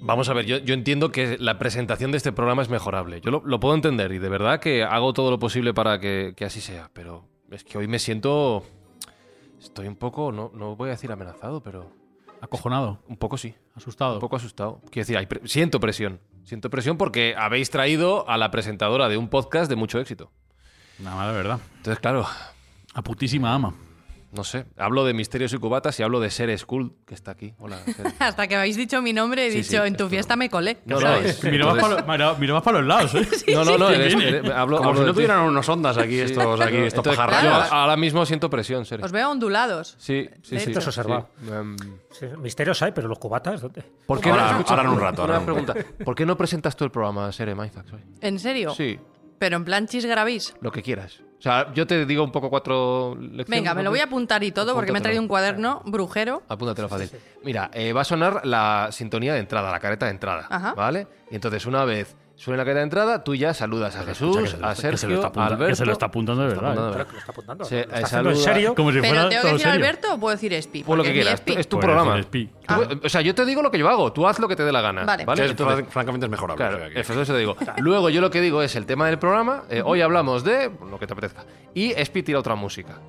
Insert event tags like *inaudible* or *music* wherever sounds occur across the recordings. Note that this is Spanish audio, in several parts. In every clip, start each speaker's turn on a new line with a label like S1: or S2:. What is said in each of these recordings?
S1: Vamos a ver, yo, yo entiendo que la presentación de este programa es mejorable. Yo lo, lo puedo entender y de verdad que hago todo lo posible para que, que así sea. Pero es que hoy me siento. Estoy un poco, no, no voy a decir amenazado, pero
S2: Acojonado,
S1: un poco sí.
S2: asustado.
S1: Un poco asustado. Quiero decir, hay pre- siento presión. Siento presión porque habéis traído a la presentadora de un podcast de mucho éxito.
S2: Nada más de verdad.
S1: Entonces, claro,
S2: A putísima ama.
S1: no sé. Hablo de Misterios y Cubatas y hablo de Ser School, que está aquí. Hola. *laughs*
S3: Hasta que habéis dicho mi nombre, he
S1: Sí,
S3: dicho,
S1: sí,
S3: en tu
S1: es
S3: fiesta me colé.
S1: No, no,
S3: ¿sabes?
S1: es-
S2: Mirabas
S1: entonces-
S2: para, mirabas para los lados, ¿eh? *laughs*
S1: No, no, no,
S2: Sí,
S1: eres-
S2: viene.
S1: eres- hablo,
S4: Como
S1: hablo
S4: si no tuvieran unos ondas aquí,
S1: Sí.
S4: estos, aquí, estos
S1: Entonces,
S4: pajarrayos.
S1: claro, ahora mismo siento presión, Ser.
S3: Os veo ondulados.
S1: Sí, sí, sí.
S3: Esto
S5: es.
S1: Em,
S5: Sí, misterios hay, pero los cubatas, ¿dónde?
S1: ¿Por qué
S4: Ahora-
S1: no,
S4: ahora en un rato, ahora
S1: Una pregunta. ¿Por qué no presentas tú el programa, Sere Mindfax, hoy?
S3: ¿En serio?
S1: Sí,
S3: Pero en plan chis gravís.
S1: lo que quieras. O sea, yo te digo un poco cuatro lecciones.
S3: Venga, me lo voy a apuntar y todo porque me he traído un cuaderno brujero.
S1: Apúntatelo fácil. Mira, eh, va a sonar la sintonía de entrada, la careta de entrada.
S3: Ajá.
S1: ¿Vale? Y entonces, una vez suene la careta de entrada, tú ya saludas a Jesús, a
S2: está- que se
S1: Sergio,
S2: lo está
S1: a
S2: apuntando-
S1: Alberto.
S2: que se lo está apuntando de
S1: Está
S2: verdad,
S1: apuntando de
S5: Pero que lo está apuntando.
S1: Se-
S5: ¿Lo está haciendo en serio?
S2: Como si
S3: ¿Pero
S2: fuera
S3: tengo que decir
S2: serio.
S3: Alberto o puedo decir Espi?
S1: Pues lo que quieras.
S3: Espi.
S1: Es tu
S2: Puedes
S1: programa.
S2: Espi.
S3: Ah.
S1: O sea, yo te digo lo que yo hago. Tú haz lo que te dé la gana.
S3: Vale.
S1: ¿vale? Entonces-
S4: francamente es mejorable.
S1: Claro,
S4: o sea que-
S1: eso, te digo. Luego yo lo que digo es el tema del programa. eh, hoy hablamos de lo que te apetezca. Y Espi tira otra música.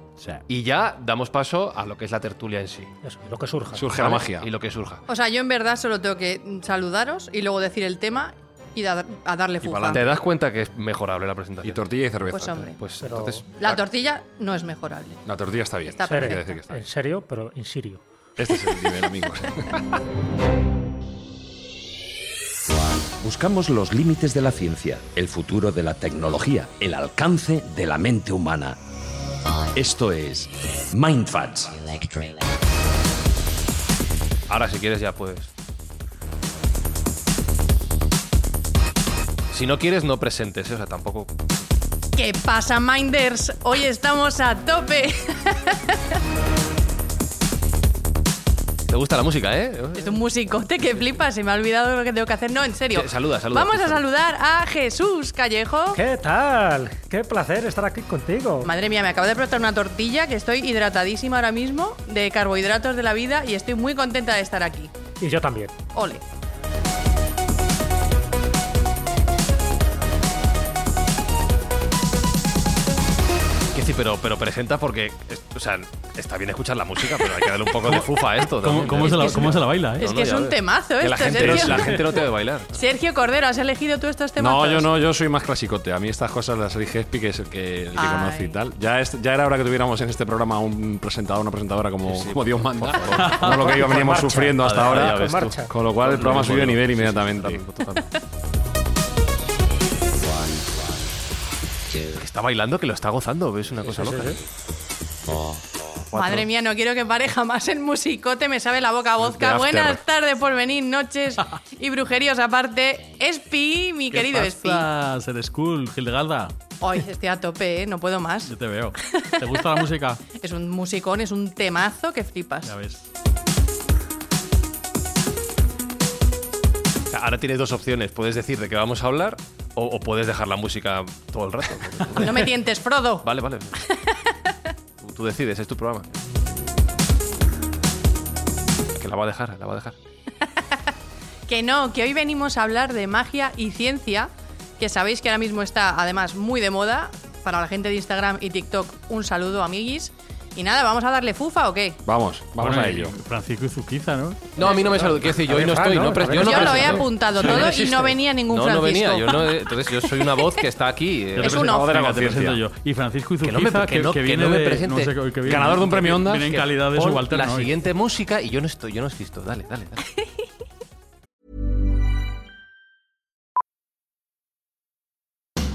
S1: Y ya damos paso a lo que es la tertulia en sí.
S5: Eso, lo que surja.
S4: Surge la magia.
S1: Y lo que surja.
S3: O sea, yo en verdad solo tengo que saludaros y luego decir el tema y da- a darle fufa.
S1: ¿Te das cuenta que es mejorable la presentación?
S4: Y tortilla y cerveza.
S3: Pues hombre.
S1: Pues
S5: Pero-
S1: entonces.
S3: La tortilla no es mejorable.
S4: La tortilla está bien.
S3: Está
S4: Hay que
S3: perfecta.
S4: decir que está
S5: En serio, pero en sirio.
S4: Este es el nivel, amigos. *laughs*
S6: Buscamos los límites de la ciencia, el futuro de la tecnología, el alcance de la mente humana. Esto es Mindfats.
S1: Ahora, si quieres, ya puedes. Si no quieres, no presentes, ¿eh? o sea, tampoco.
S3: ¿Qué pasa, Minders? Hoy estamos a tope.
S1: Te gusta la música, ¿eh?
S3: Es un musicote que flipa, se me ha olvidado lo que tengo que hacer. No, en serio.
S1: Sí, saluda, saluda.
S3: Vamos a saludar a Jesús Callejo.
S5: ¿Qué tal? Qué placer estar aquí contigo.
S3: Madre mía, me acabo de preparar una tortilla que estoy hidratadísima ahora mismo de carbohidratos de la vida y estoy muy contenta de estar aquí.
S5: Y yo también.
S3: Ole.
S1: Sí, pero, pero presenta porque. es- o sea, está bien escuchar la música, pero hay que darle un poco de fufa a esto.
S2: ¿cómo, cómo
S1: ¿eh?
S2: se la,
S3: Es que
S2: cómo se la baila, eh?
S3: es
S1: no,
S3: que es un
S1: ves.
S3: temazo
S1: Que
S3: esto,
S1: la gente,
S3: Sergio.
S1: la gente no te debe bailar.
S3: Sergio Cordero, ¿has elegido tú estos temazos?
S4: No, yo no, yo soy más clasicote. A mí estas cosas las elige Espi, que es el que, el que conoce y tal. Ya, es- ya era hora que tuviéramos en este programa un presentador, una presentadora como, como Dios manda. No lo que yo veníamos
S5: marcha.
S4: sufriendo hasta ahora.
S1: ves
S5: Con
S4: lo cual el programa subió de nivel
S1: Sí, sí,
S4: inmediatamente.
S1: Que está bailando, que lo está gozando, ves una cosa loca.
S3: Madre mía, no quiero que pare jamás el musicote, me sabe la boca a vodka. Buenas tardes por venir, noches y brujeríos aparte. Espi, mi querido Espi.
S2: Ser School, Gildegarda?
S3: Hoy estoy a tope, ¿eh? no pudo más.
S2: Yo te veo. ¿Te gusta la *laughs* música?
S3: Es un musicón, es un temazo que flipas.
S2: Ya ves.
S1: Ahora tienes dos opciones. Puedes decir de qué vamos a hablar o, o puedes dejar la música todo el rato. *laughs*
S3: No me tientes, Frodo.
S1: Vale, vale. Tú, tú decides, es tu programa. Que la va a dejar, la va a dejar. *laughs*
S3: Que no, que hoy venimos a hablar de magia y ciencia, que sabéis que ahora mismo está además muy de moda. Para la gente de Instagram y TikTok, un saludo, amiguis. Y nada, ¿vamos a darle fufa o qué?
S4: Vamos, vamos
S2: Bueno,
S4: a ello.
S2: Francisco Izuquiza, ¿no?
S1: No, a mí no me saluda. Quiero decir, yo hoy no estoy.
S5: ¿no?
S1: Pre- yo
S5: ver,
S1: no
S3: Yo lo he
S1: presento.
S3: apuntado *laughs* todo y no venía ningún
S1: No, no
S3: Francisco.
S1: venía. Yo no, entonces yo soy una voz que está aquí. eh,
S3: Es un off.
S4: de la
S2: Venga, te presento yo. Y Francisco
S1: Que
S2: Izuquiza,
S1: no me-
S2: que,
S1: que no-
S2: que
S1: que
S2: viene
S1: no me
S2: de-
S1: presente.
S2: no sé qué- que viene-
S4: Ganador de un premio Ondas.
S2: Viene en calidad de
S1: pon
S2: subalterno.
S1: La
S2: hoy.
S1: siguiente música y yo no estoy, yo no existo. Dale, dale, dale. *laughs*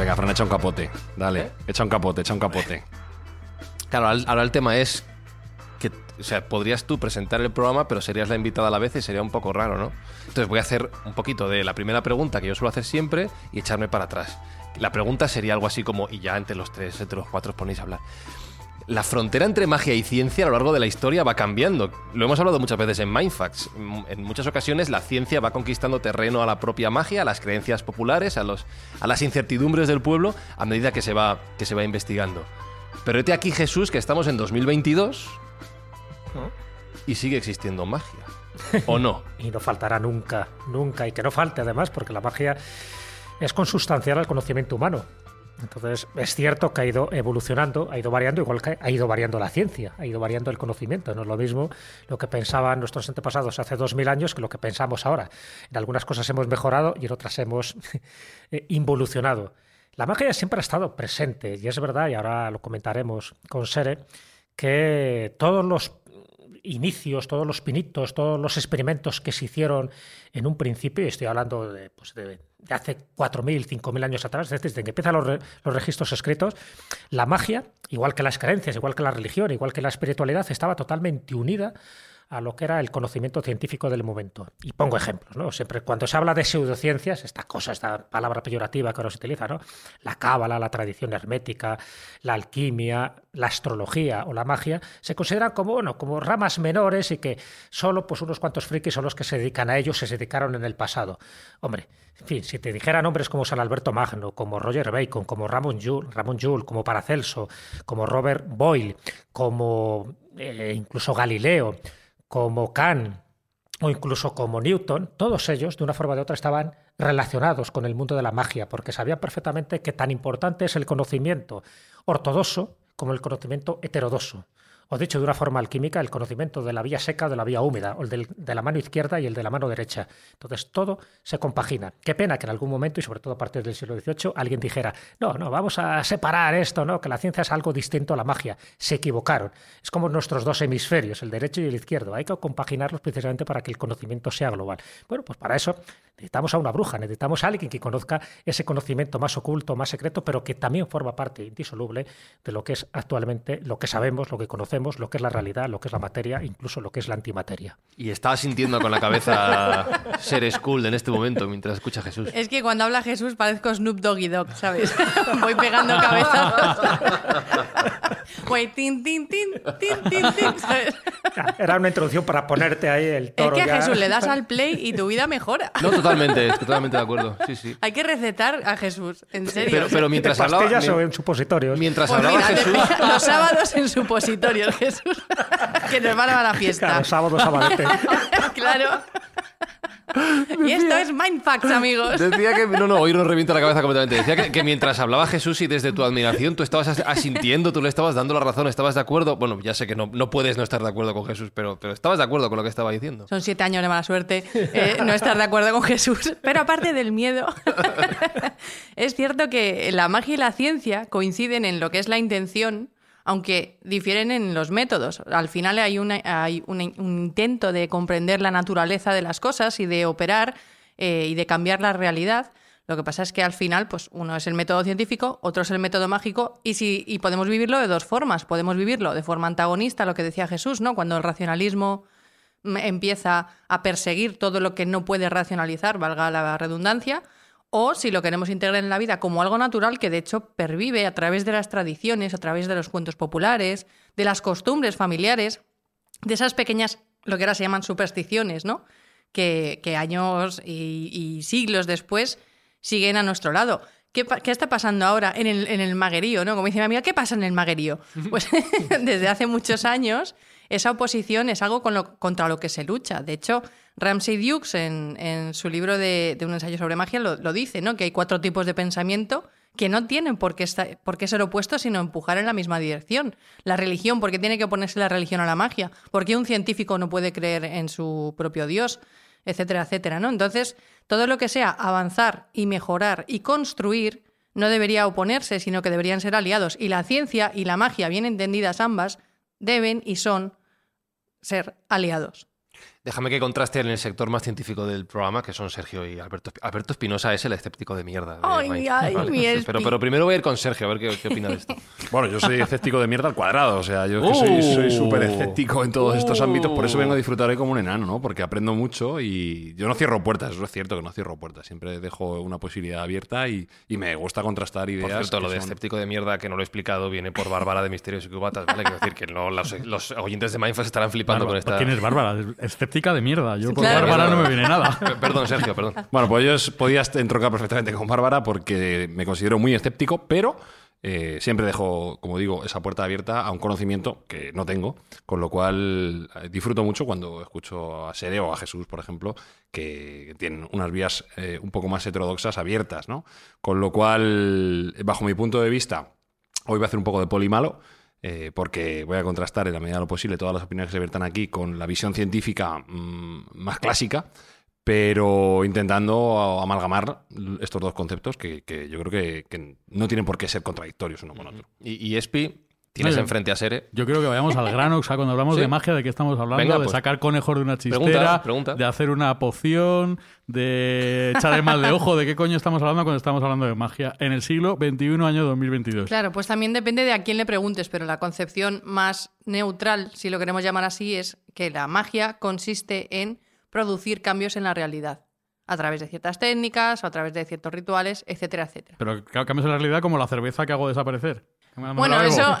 S4: Venga, Fran, echa un capote. Dale,
S1: ¿Eh?
S4: echa un capote, echa un capote.
S1: Claro, ahora el tema es que, o sea, podrías tú presentar el programa, pero serías la invitada a la vez y sería un poco raro, ¿no? Entonces voy a hacer un poquito de la primera pregunta que yo suelo hacer siempre y echarme para atrás. La pregunta sería algo así como, y ya entre los tres, entre los cuatro os ponéis a hablar. La frontera entre magia y ciencia a lo largo de la historia va cambiando. Lo hemos hablado muchas veces en Mindfax. Mm, En muchas ocasiones la ciencia va conquistando terreno a la propia magia, a las creencias populares, a, los, a las incertidumbres del pueblo, a medida que se va, que se va investigando. Pero hete aquí Jesús, que estamos en 2022 y sigue existiendo magia. ¿O no? *laughs*
S5: Y no faltará nunca, nunca. Y que no falte además, porque la magia es consustancial al conocimiento humano. Entonces, es cierto que ha ido evolucionando, ha ido variando, igual que ha ido variando la ciencia, ha ido variando el conocimiento. No es lo mismo lo que pensaban nuestros antepasados hace dos mil años que lo que pensamos ahora. En algunas cosas hemos mejorado y en otras hemos *laughs* eh, involucionado. La magia siempre ha estado presente, y es verdad, y ahora lo comentaremos con Sere, que todos los inicios, todos los pinitos, todos los experimentos que se hicieron en un principio, estoy hablando de, pues de, de hace 4.000, 5.000 años atrás, desde que empiezan los, los registros escritos, la magia, igual que las creencias, igual que la religión, igual que la espiritualidad, estaba totalmente unida a lo que era el conocimiento científico del momento. Y pongo ejemplos, ¿no? Siempre cuando se habla de pseudociencias, esta cosa, esta palabra peyorativa que ahora se utiliza, ¿no? La cábala, la tradición hermética, la alquimia, la astrología o la magia, se consideran como, bueno, como ramas menores y que solo pues unos cuantos frikis son los que se dedican a ellos, se dedicaron en el pasado. Hombre, en fin, si te dijeran nombres como San Alberto Magno, como Roger Bacon, como Ramon Joule, Ramon Joule como Paracelso, como Robert Boyle, como eh, incluso Galileo, como Kant o incluso como Newton, todos ellos, de una forma o de otra, estaban relacionados con el mundo de la magia, porque sabían perfectamente que tan importante es el conocimiento ortodoxo como el conocimiento heterodoxo. O dicho de una forma alquímica, el conocimiento de la vía seca de la vía húmeda, o el de la mano izquierda y el de la mano derecha. Entonces todo se compagina. Qué pena que en algún momento, y sobre todo a partir del siglo XVIII, alguien dijera, no, no, vamos a separar esto, ¿no? que la ciencia es algo distinto a la magia. Se equivocaron. Es como nuestros dos hemisferios, el derecho y el izquierdo. Hay que compaginarlos precisamente para que el conocimiento sea global. Bueno, pues para eso necesitamos a una bruja, necesitamos a alguien que conozca ese conocimiento más oculto, más secreto, pero que también forma parte indisoluble de lo que es actualmente, lo que sabemos, lo que conocemos, lo que es la realidad, lo que es la materia, incluso lo que es la antimateria.
S1: Y estaba sintiendo con la cabeza *laughs* ser school en este momento mientras escucha a Jesús.
S3: Es que cuando habla Jesús parezco Snoop Doggy Dog, ¿sabes? *laughs* Voy pegando cabezazos. *laughs* Voy tin, tin, tin, tin, tin, tin, ¿sabes?
S5: Era una introducción para ponerte ahí el
S3: Es
S5: toro.
S3: que a
S5: ya.
S3: Jesús le das al play y tu vida mejora.
S1: No, totalmente, totalmente de acuerdo. Sí, sí.
S3: Hay que recetar a Jesús, en serio.
S1: Pero, pero
S5: ¿En
S1: mientras hablaba,
S5: pastillas o en supositorios?
S1: mientras
S3: Pues
S1: hablaba
S3: mira,
S1: Jesús, *laughs*
S3: los sábados en supositorios, Jesús. *laughs* que nos van a la fiesta.
S5: Claro, sábado, sabadete. *laughs*
S3: claro. Y esto es Mindfacts, amigos.
S1: Decía que. No, no, hoy nos revienta la cabeza completamente. Decía que, que mientras hablaba Jesús y desde tu admiración tú estabas as- asintiendo, tú le estabas dando la razón, estabas de acuerdo. Bueno, ya sé que no, no puedes no estar de acuerdo con Jesús, pero, pero estabas de acuerdo con lo que estaba diciendo.
S3: Son siete años de mala suerte eh, no estar de acuerdo con Jesús. Pero aparte del miedo, *laughs* es cierto que la magia y la ciencia coinciden en lo que es la intención, aunque difieren en los métodos. Al final hay, una- hay un, intento de comprender la naturaleza de las cosas y de operar eh, y de cambiar la realidad. Lo que pasa es que al final, pues uno es el método científico, otro es el método mágico, y, si, y podemos vivirlo de dos formas. Podemos vivirlo de forma antagonista, lo que decía Jesús, ¿no? Cuando el racionalismo mm, empieza a perseguir todo lo que no puede racionalizar, valga la redundancia, o si lo queremos integrar en la vida como algo natural que de hecho pervive a través de las tradiciones, a través de los cuentos populares, de las costumbres familiares, de esas pequeñas, lo que ahora se llaman supersticiones, ¿no? Que, que años y, y siglos después siguen a nuestro lado. ¿qué, pa- qué está pasando ahora en el, en el maguerío? ¿no? Como dice mi amiga, ¿qué pasa en el maguerío? *laughs* Pues *laughs* desde hace muchos años esa oposición es algo contra lo que se lucha. De hecho, Ramsay Dukes en, su libro de, un ensayo sobre magia lo, dice, ¿no? que hay cuatro tipos de pensamiento que no tienen por qué, esta- por qué ser opuestos, sino empujar en la misma dirección. La religión, ¿por qué tiene que oponerse la religión a la magia? ¿Por qué un científico no puede creer en su propio Dios? Etcétera, etcétera, ¿no? Entonces, todo lo que sea avanzar y mejorar y construir no debería oponerse, sino que deberían ser aliados. Y la ciencia y la magia, bien entendidas ambas, deben y son ser aliados.
S1: Déjame que contraste en el sector más científico del programa, que son Sergio y Alberto. Alberto Espinosa es el escéptico de mierda. de
S3: Ay, ay, mi
S1: pero, primero voy a ir con Sergio, a ver qué, qué opina de esto. *laughs*
S4: Bueno, yo soy escéptico de mierda al cuadrado, o sea, yo es que soy- soy
S1: Uh.
S4: súper escéptico en todos estos
S1: Uh.
S4: ámbitos, por eso vengo a disfrutar hoy como un enano, ¿no? Porque aprendo mucho y yo no cierro puertas, eso es cierto que no cierro puertas, siempre dejo una posibilidad abierta y, y me gusta contrastar ideas.
S1: Por cierto, lo de
S4: son-
S1: escéptico de mierda, que no lo he explicado, viene por Bárbara de Misterios y Cubatas, ¿vale? Quiero decir que no, los, los oyentes de Mindfast estarán flipando con esta...
S2: ¿Quién es Bárbara? Es Escéptica de mierda. Yo por
S3: Claro.
S2: Bárbara no me viene nada.
S1: Perdón, Sergio, perdón. *laughs*
S4: Bueno, pues yo podía entroncar perfectamente con Bárbara porque me considero muy escéptico, pero eh, siempre dejo, como digo, esa puerta abierta a un conocimiento que no tengo, con lo cual eh, disfruto mucho cuando escucho a Sere o a Jesús, por ejemplo, que tienen unas vías eh, un poco más heterodoxas abiertas, ¿no? Con lo cual, bajo mi punto de vista, hoy voy a hacer un poco de poli malo. Eh, porque voy a contrastar en la medida de lo posible todas las opiniones que se viertan aquí con la visión científica mm, más clásica, pero intentando amalgamar estos dos conceptos que, que yo creo que, que no tienen por qué ser contradictorios uno con otro.
S1: Y, y Espi, tienes
S2: Oye.
S1: enfrente a Sere.
S2: Yo creo que vayamos al grano, o sea, cuando hablamos
S1: Sí.
S2: de magia, ¿de qué estamos hablando?
S1: Venga,
S2: de
S1: pues.
S2: sacar conejos de una chistera,
S1: pregunta.
S2: de hacer una poción, de echar el mal de ojo, ¿de qué coño estamos hablando cuando estamos hablando de magia? En el siglo XXI, año 2022.
S3: Claro, pues también depende de a quién le preguntes, pero la concepción más neutral, si lo queremos llamar así, es que la magia consiste en producir cambios en la realidad, a través de ciertas técnicas, o a través de ciertos rituales, etcétera, etcétera.
S2: Pero ca- cambios en la realidad como la cerveza que hago desaparecer.
S3: Bueno, eso...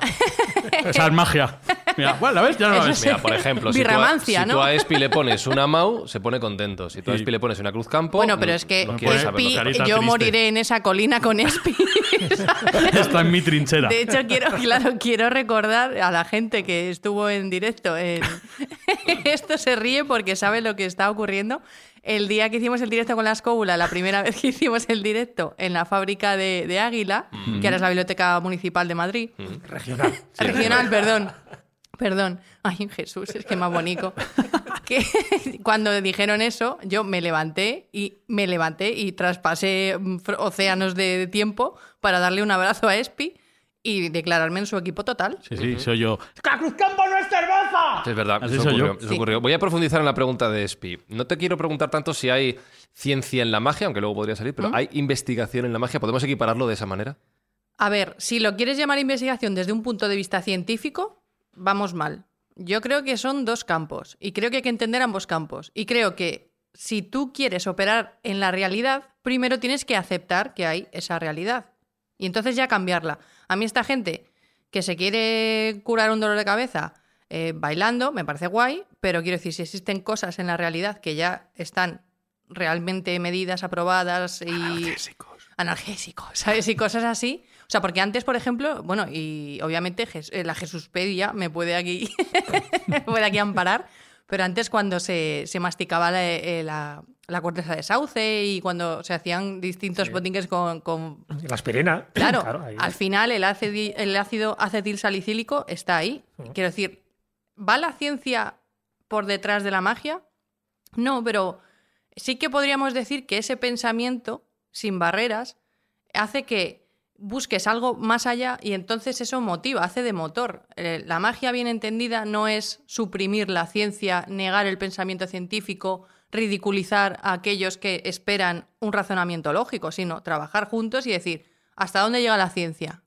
S2: Esa es magia. Mira, bueno, ¿la ves? Ya no la ves. *laughs*
S1: Mira, por ejemplo, si, tú a,
S3: Birramancia,
S1: si
S3: ¿no?
S1: tú a Espi le pones una Mau, se pone contento. Si tú a. Espi le pones una cruz campo,
S3: Bueno, pero es que Espi, yo
S2: triste.
S3: moriré en esa colina con Espi.
S2: Está en mi trinchera.
S3: De hecho, quiero, claro, quiero recordar a la gente que estuvo en directo. En... *laughs* Esto se ríe porque sabe lo que está ocurriendo. El día que hicimos el directo con la escóbula, la primera vez que *laughs* hicimos el directo en la fábrica de, de Águila, que ahora es la Biblioteca Municipal de Madrid.
S5: Regional. *laughs*
S3: Regional, perdón. Perdón. Ay, Jesús, es que más bonito. *laughs* Que cuando dijeron eso, yo me levanté y me levanté y traspasé mm, océanos de tiempo para darle un abrazo a Espi y declararme en su equipo total.
S2: Sí, sí, soy yo.
S1: Es verdad,
S2: Así
S1: eso
S2: soy yo.
S1: ocurrió, eso
S3: Sí.
S1: ocurrió. Voy a profundizar en la pregunta de Espi. No te quiero preguntar tanto si hay ciencia en la magia, aunque luego podría salir, pero ¿hay investigación en la magia? ¿Podemos equipararlo de esa manera?
S3: A ver, si lo quieres llamar investigación desde un punto de vista científico, vamos mal. Yo creo que son dos campos y creo que hay que entender ambos campos. Y creo que si tú quieres operar en la realidad, primero tienes que aceptar que hay esa realidad y entonces ya cambiarla. A mí esta gente que se quiere curar un dolor de cabeza eh, bailando, me parece guay, pero quiero decir, si existen cosas en la realidad que ya están realmente medidas, aprobadas y analgésicos, ¿sabes? Y cosas así. O sea, porque antes, por ejemplo, bueno, y obviamente eh, la Jesuspedia me puede aquí, me *laughs* puede aquí amparar, pero antes cuando se, se masticaba la, eh, la- la corteza de sauce y cuando se hacían distintos botingues con, con-
S5: La aspirina.
S3: Claro, al final el, acedi- el ácido acetilsalicílico está ahí. Quiero decir, ¿va la ciencia por detrás de la magia? No, pero sí que podríamos decir que ese pensamiento sin barreras hace que busques algo más allá y entonces eso motiva, hace de motor. Eh, La magia bien entendida no es suprimir la ciencia, negar el pensamiento científico, ridiculizar a aquellos que esperan un razonamiento lógico, sino trabajar juntos y decir, ¿hasta dónde llega la ciencia?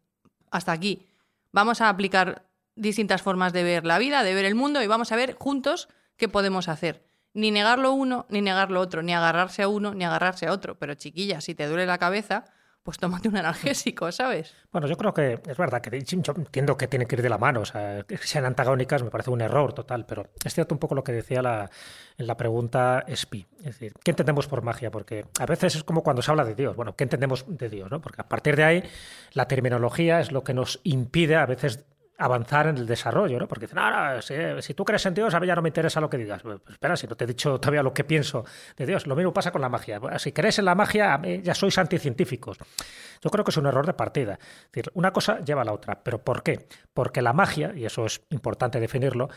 S3: Hasta aquí. Vamos a aplicar distintas formas de ver la vida, de ver el mundo y vamos a ver juntos qué podemos hacer. Ni negar lo uno, ni negar lo otro, ni agarrarse a uno, ni agarrarse a otro. Pero chiquilla, si te duele la cabeza, pues tómate un analgésico, ¿sabes?
S5: Bueno, yo creo que es verdad que entiendo que tienen que ir de la mano, o sea, que sean antagónicas me parece un error total, pero es cierto un poco lo que decía la, en la pregunta SPI. Es decir, ¿qué entendemos por magia? Porque a veces es como cuando se habla de Dios. Bueno, ¿qué entendemos de Dios? ¿no? Porque a partir de ahí la terminología es lo que nos impide a veces avanzar en el desarrollo, ¿no? Porque dicen, si, tú crees en Dios, a mí ya no me interesa lo que digas. Pues espera, si no te he dicho todavía lo que pienso de Dios. Lo mismo pasa con la magia. Si crees en la magia, ya sois anticientíficos. Yo creo que es un error de partida. Es decir, una cosa lleva a la otra. ¿Pero por qué? Porque la magia, y eso es importante definirlo,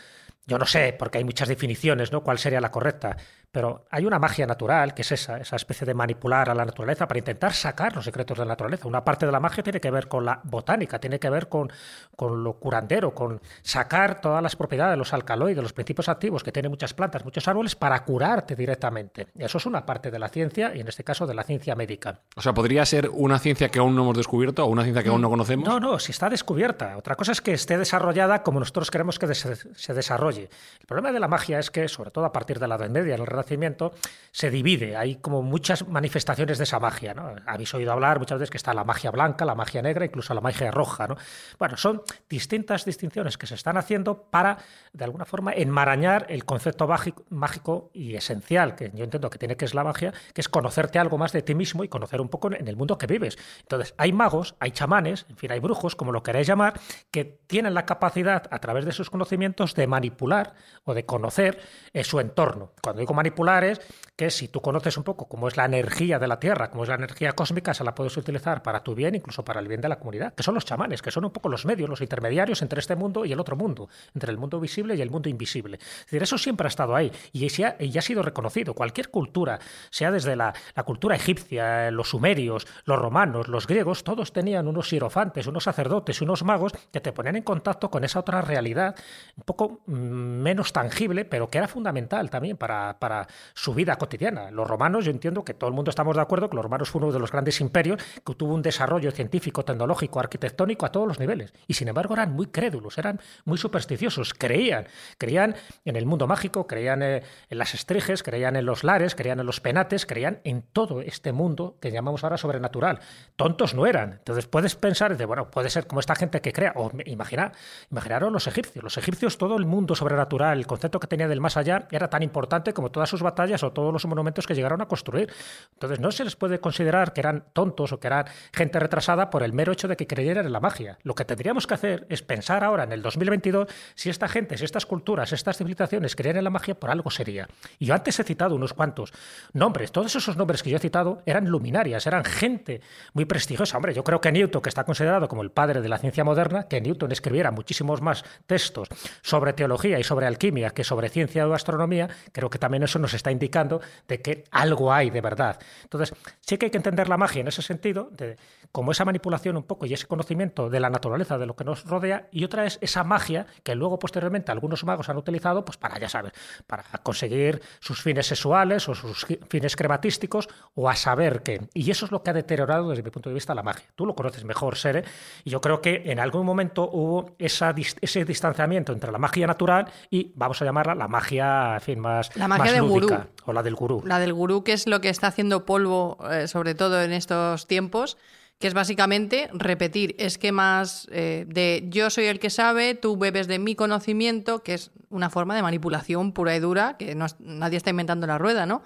S5: yo no sé, porque hay muchas definiciones, ¿no? ¿Cuál sería la correcta? Pero hay una magia natural, que es esa, esa especie de manipular a la naturaleza para intentar sacar los secretos de la naturaleza. Una parte de la magia tiene que ver con la botánica, tiene que ver con, con lo curandero, con sacar todas las propiedades, los alcaloides, los principios activos que tienen muchas plantas, muchos árboles, para curarte directamente. Eso es una parte de la ciencia, y en este caso de la ciencia médica.
S4: O sea, podría ser una ciencia que aún no hemos descubierto o una ciencia que aún no conocemos.
S5: No, no, si está descubierta. Otra cosa es que esté desarrollada como nosotros queremos que se desarrolle. El problema de la magia es que, sobre todo a partir de la Edad Media, en el Renacimiento, se divide. Hay como muchas manifestaciones de esa magia. ¿no? Habéis oído hablar muchas veces que está la magia blanca, la magia negra, incluso la magia roja. ¿no? Bueno, son distintas distinciones que se están haciendo para, de alguna forma, enmarañar el concepto mágico y esencial, que yo entiendo que tiene que es la magia, que es conocerte algo más de ti mismo y conocer un poco en el mundo que vives. Entonces, hay magos, hay chamanes, en fin, hay brujos, como lo queráis llamar, que tienen la capacidad, a través de sus conocimientos, de manipular o de conocer eh, su entorno. Cuando digo manipular es que si tú conoces un poco cómo es la energía de la Tierra, cómo es la energía cósmica, se la puedes utilizar para tu bien, incluso para el bien de la comunidad, que son los chamanes, que son un poco los medios, los intermediarios entre este mundo y el otro mundo, entre el mundo visible y el mundo invisible. Es decir, eso siempre ha estado ahí y, ya ha sido reconocido. Cualquier cultura, sea desde la, la cultura egipcia, los sumerios, los romanos, los griegos, todos tenían unos hierofantes, unos sacerdotes, unos magos que te ponían en contacto con esa otra realidad un poco mm, menos tangible, pero que era fundamental también para, para, su vida cotidiana. Los romanos, yo entiendo que todo el mundo estamos de acuerdo que los romanos fue uno de los grandes imperios que tuvo un desarrollo científico, tecnológico, arquitectónico a todos los niveles. Y sin embargo eran muy crédulos, eran muy supersticiosos, creían, creían en el mundo mágico, creían eh, en las estriges, creían en los lares, creían en los penates, creían en todo este mundo que llamamos ahora sobrenatural. Tontos no eran. Entonces puedes pensar, de, bueno, puede ser como esta gente que crea, o imagina, imaginaros los egipcios. Los egipcios, todo el mundo sobrenatural, el concepto que tenía del más allá era tan importante como todas sus batallas o todos los monumentos que llegaron a construir. Entonces no se les puede considerar que eran tontos o que eran gente retrasada por el mero hecho de que creyeran en la magia. Lo que tendríamos que hacer es pensar ahora en el 2022 si esta gente, si estas culturas, estas civilizaciones creían en la magia por algo sería. Y yo antes he citado unos cuantos nombres. Todos esos nombres que yo he citado eran luminarias, eran gente muy prestigiosa. Hombre, yo creo que Newton, que está considerado como el padre de la ciencia moderna, que Newton escribiera muchísimos más textos sobre teología y sobre alquimia que sobre ciencia o astronomía, creo que también eso nos está indicando de que algo hay de verdad. Entonces, sí que hay que entender la magia en ese sentido, de, como esa manipulación un poco y ese conocimiento de la naturaleza, de lo que nos rodea, y otra es esa magia que luego posteriormente algunos magos han utilizado pues para, ya sabes, para conseguir sus fines sexuales o sus fines crematísticos o a saber qué. Y eso es lo que ha deteriorado desde mi punto de vista la magia. Tú lo conoces mejor, Sere, y yo creo que en algún momento hubo esa, ese distanciamiento entre la magia natural y vamos a llamarla la magia, en fin, más,
S3: la magia del gurú.
S5: o la del
S3: La del gurú, que es lo que está haciendo polvo, eh, sobre todo en estos tiempos, que es básicamente repetir esquemas eh, de yo soy el que sabe, tú bebes de mi conocimiento, que es una forma de manipulación pura y dura, que nadie está inventando la rueda, ¿no?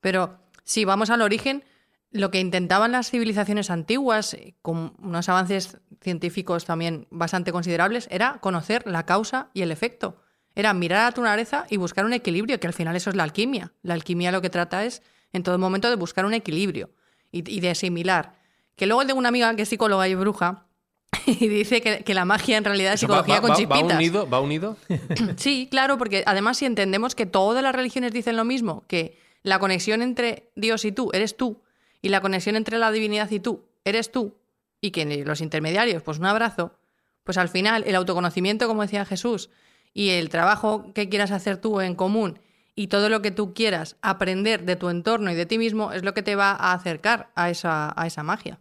S3: Pero si vamos al origen, lo que intentaban las civilizaciones antiguas, eh, con unos avances científicos también bastante considerables, era conocer la causa y el efecto. Era mirar a tu naturaleza y buscar un equilibrio, que al final eso es la alquimia. La alquimia lo que trata es, en todo momento, de buscar un equilibrio y, de asimilar. Que luego tengo una amiga que es psicóloga y bruja *laughs* y dice que, la magia en realidad es psicología con chispitas.
S1: ¿Va unido? ¿Va unido? *clears throat*
S3: sí, claro, porque además si entendemos que todas las religiones dicen lo mismo, que la conexión entre Dios y tú eres tú, y la conexión entre la divinidad y tú eres tú, y que los intermediarios, pues un abrazo, pues al final el autoconocimiento, como decía Jesús, y el trabajo que quieras hacer tú en común y todo lo que tú quieras aprender de tu entorno y de ti mismo es lo que te va a acercar a esa, a esa magia.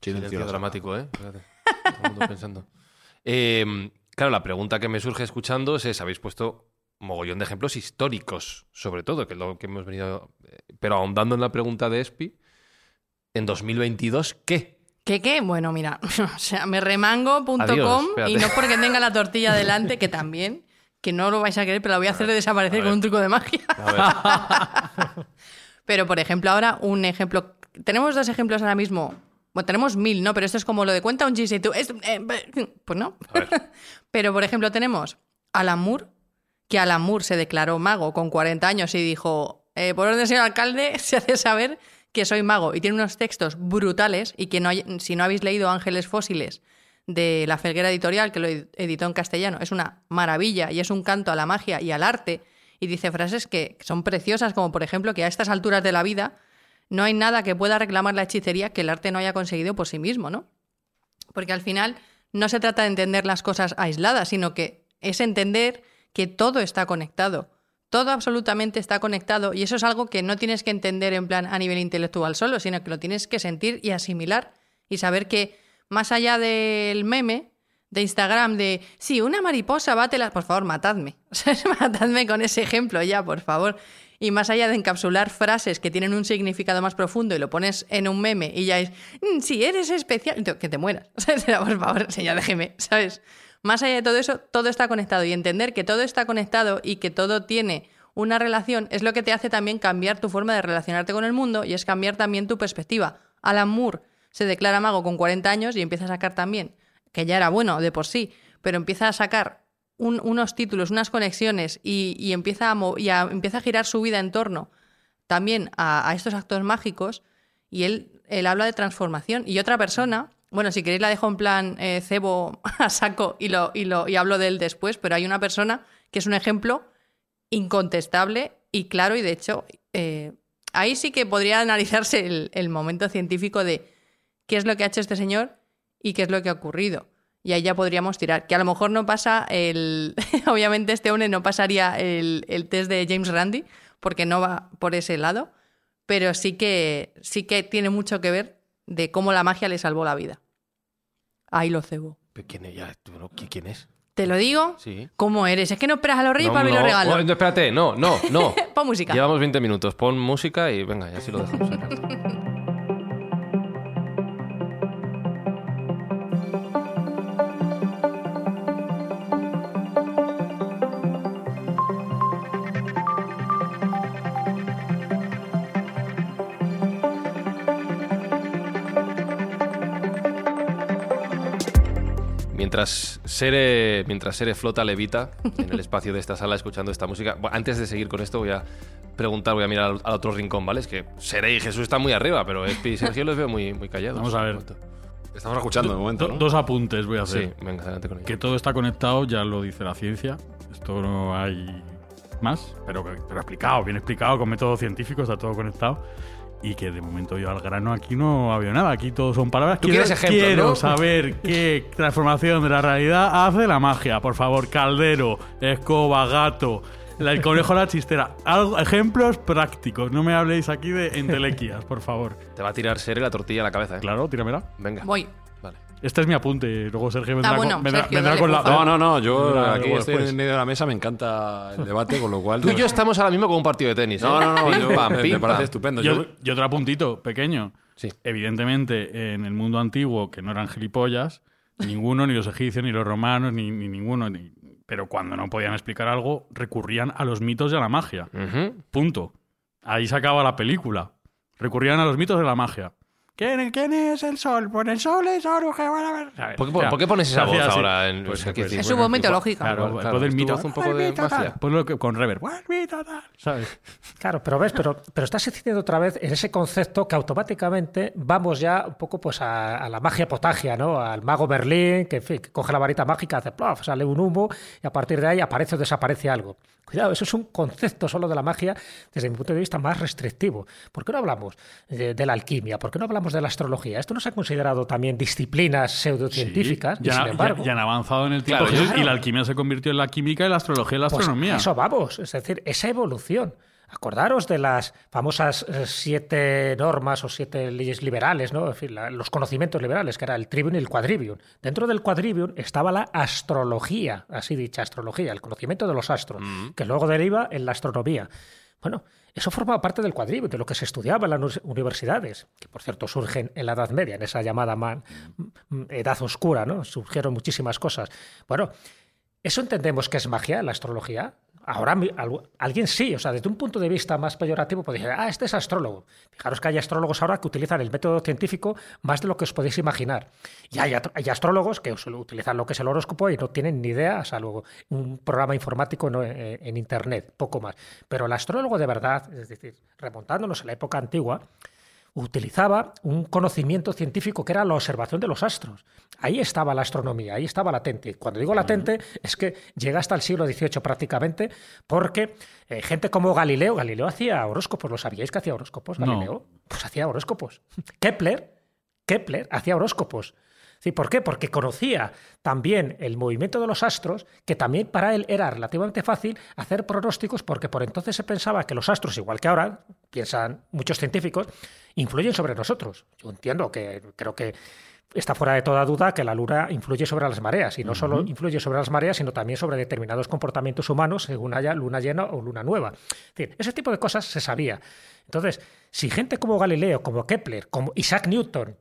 S1: Silencio dramático, ¿eh? pensando. *laughs* Em, claro, la pregunta que me surge escuchando es, habéis puesto mogollón de ejemplos históricos, sobre todo, que es lo que hemos venido... Eh, pero ahondando en la pregunta de Espi, en 2022, ¿qué?
S3: ¿Qué qué? Bueno, mira, *laughs* o sea, me remango.com
S1: Adiós,
S3: y no porque tenga la tortilla *laughs* delante, que también, que no lo vais a querer, pero la voy a hacer desaparecer con un truco de magia.
S1: A ver, *laughs*
S3: Pero, por ejemplo, ahora un ejemplo. Tenemos dos ejemplos ahora mismo. Bueno, tenemos mil, ¿no? Pero esto es como lo de cuenta un chiste y tú. es- eh, pues no. Pero, por ejemplo, tenemos Alan Moore, que Alan Moore se declaró mago con 40 años y dijo: eh, Por orden del señor alcalde, se hace saber que soy mago. Y tiene unos textos brutales y que no hay- si no habéis leído Ángeles Fósiles de la Felguera Editorial, que lo ed- editó en castellano, es una maravilla y es un canto a la magia y al arte. Y dice frases que son preciosas, como por ejemplo que a estas alturas de la vida no hay nada que pueda reclamar la hechicería que el arte no haya conseguido por sí mismo, ¿no? Porque al final no se trata de entender las cosas aisladas, sino que es entender que todo está conectado. Todo absolutamente está conectado y eso es algo que no tienes que entender en plan a nivel intelectual solo, sino que lo tienes que sentir y asimilar y saber que más allá del meme de Instagram de sí, una mariposa bate las... Por favor, matadme. *laughs* *laughs* Matadme con ese ejemplo ya, por favor. Y más allá de encapsular frases que tienen un significado más profundo y lo pones en un meme y ya es, "Mm, sí, eres especial, que te mueras. *laughs* Por favor, señor, déjeme, ¿sabes? Más allá de todo eso, todo está conectado y entender que todo está conectado y que todo tiene una relación es lo que te hace también cambiar tu forma de relacionarte con el mundo y es cambiar también tu perspectiva. Alan Moore se declara mago con 40 años y empieza a sacar también, que ya era bueno de por sí, pero empieza a sacar un- unos títulos, unas conexiones y, empieza, a, y a- empieza a girar su vida en torno también a, estos actos mágicos y él habla de transformación. Y otra persona, bueno, si queréis la dejo en plan eh, cebo *laughs* a saco y, lo, y, lo, y hablo de él después, pero hay una persona que es un ejemplo incontestable y claro, y de hecho, eh, ahí sí que podría analizarse el, el momento científico de qué es lo que ha hecho este señor y qué es lo que ha ocurrido. Y ahí ya podríamos tirar. Que a lo mejor no pasa el. *laughs* Obviamente, este hombre no pasaría el, el test de James Randi, porque no va por ese lado. Pero sí que, sí que tiene mucho que ver de cómo la magia le salvó la vida. Ahí lo cebo.
S1: Pero ¿Quién es? Ya, tú, ¿no? ¿Qui- ¿Quién es?
S3: ¿Te lo digo?
S1: Sí.
S3: ¿Cómo eres? Es que no esperas a los reyes
S1: No,
S3: para los
S1: no,
S3: regalos.
S1: oh, no, espérate, no, no, no. *laughs*
S3: Pon música.
S1: Llevamos 20 minutos. Pon música y venga, ya así lo dejamos. Mientras Sere, mientras Sere flota levita en el espacio de esta sala escuchando esta música, bueno, antes de seguir con esto voy a preguntar, voy a mirar al, al otro rincón, ¿vale? Es que Sere y Jesús están muy arriba, pero Espi y Sergio los veo muy, muy callados.
S2: Vamos a ver.
S4: Estamos escuchando de momento, ¿no?
S2: Dos apuntes voy a hacer.
S1: Sí, venga, adelante con ello.
S2: Que todo está conectado, ya lo dice la ciencia. Esto no hay más, pero, pero explicado, bien explicado, con métodos científicos, está todo conectado. Y que de momento yo al grano aquí no ha habido nada, aquí todo son palabras.
S1: Tú
S2: quiero
S1: quieres ejemplos,
S2: quiero
S1: ¿no?
S2: saber *laughs* qué transformación de la realidad hace la magia. Por favor, caldero, escoba, gato, el conejo la chistera. Algo, ejemplos prácticos, no me habléis aquí de entelequias, por favor.
S1: Te va a tirar Sere la tortilla a la cabeza, ¿eh?
S2: Claro, tíramela.
S1: Venga.
S3: Voy.
S2: Este es mi apunte, luego Sergio vendrá,
S3: Ah, bueno,
S2: con, vendrá,
S3: Sergio,
S2: vendrá
S3: dale,
S2: con la...
S4: No, no, no, yo
S2: Vendrá
S4: aquí
S2: luego
S4: estoy en medio de la mesa, me encanta el debate, con lo cual...
S1: Tú y yo estamos ahora mismo con un partido de tenis. ¿eh?
S4: No, no, no,
S1: Pim,
S4: yo-
S1: pam,
S4: me,
S1: pim,
S4: me parece estupendo.
S2: Yo- otro apuntito pequeño.
S1: Sí.
S2: Evidentemente, en el mundo antiguo, que no eran gilipollas, ninguno, ni los egipcios, ni los romanos, ni, ni ninguno. ni- pero cuando no podían explicar algo, recurrían a los mitos y a la magia. Punto. Ahí se acaba la película. Recurrían a los mitos de la magia. ¿Quién, quién es el sol? Pues el sol es bueno, a ver. ¿Sabes?
S1: ¿Por qué, por pones esa voz ahora? En,
S2: Pues- pues-
S3: Es su voz mitológica.
S2: Claro,
S1: Claro,
S2: después del
S1: tu
S2: mito.
S1: voz un poco de
S2: El. Ponlo que- con reverb. El mito tal, ¿Sabes?
S5: Claro, pero ves, pero, pero estás incidiendo otra vez en ese concepto que automáticamente vamos ya un poco pues a, a la magia potagia, ¿no? Al mago Berlín, que, en fin, que coge la varita mágica, hace plof, sale un humo y a partir de ahí aparece o desaparece algo. Cuidado, eso es un concepto solo de la magia desde mi punto de vista más restrictivo. ¿Por qué no hablamos de, de la alquimia? ¿Por qué no hablamos de la astrología? Esto no se ha considerado también disciplinas pseudocientíficas,
S2: ya,
S5: sin embargo...
S2: ya han avanzado en el tiempo.
S1: Claro,
S2: Jesús,
S5: claro.
S2: Y la alquimia se convirtió en la química y la astrología en la
S5: Pues
S2: astronomía.
S5: eso vamos, es decir, esa evolución. Acordaros de las famosas eh, siete normas o siete leyes liberales, ¿no? En fin, la- los conocimientos liberales, que era el trivium y el quadrivium. Dentro del quadrivium estaba la astrología, así dicha astrología, el conocimiento de los astros, que luego deriva en la astronomía. Bueno, eso formaba parte del cuadribio, de lo que se estudiaba en las universidades, que por cierto surgen en la Edad Media, en esa llamada Edad Oscura, ¿no? Surgieron muchísimas cosas. Bueno, ¿eso entendemos que es magia, la astrología? Ahora alguien sí, o sea, desde un punto de vista más peyorativo, podría decir, ah, este es astrólogo. Fijaros que hay astrólogos ahora que utilizan el método científico más de lo que os podéis imaginar. Y hay, astrólogos que utilizan lo que es el horóscopo y no tienen ni idea, salvo un programa informático en, en Internet, poco más. Pero el astrólogo de verdad, es decir, remontándonos a la época antigua, utilizaba un conocimiento científico que era la observación de los astros. Ahí estaba la astronomía, ahí estaba latente. Cuando digo latente es que llega hasta el siglo XVIII prácticamente, porque eh, gente como Galileo, Galileo hacía horóscopos, ¿lo sabíais que hacía horóscopos
S2: No.
S5: Galileo? Pues hacía horóscopos. *laughs* Kepler, Kepler hacía horóscopos. Sí, ¿Por qué? Porque conocía también el movimiento de los astros, que también para él era relativamente fácil hacer pronósticos, porque por entonces se pensaba que los astros, igual que ahora, piensan muchos científicos, influyen sobre nosotros. Yo entiendo que creo que está fuera de toda duda que la luna influye sobre las mareas, y no solo influye sobre las mareas, sino también sobre determinados comportamientos humanos según haya luna llena o luna nueva. Es decir, ese tipo de cosas se sabía. Entonces, si gente como Galileo, como Kepler, como Isaac Newton,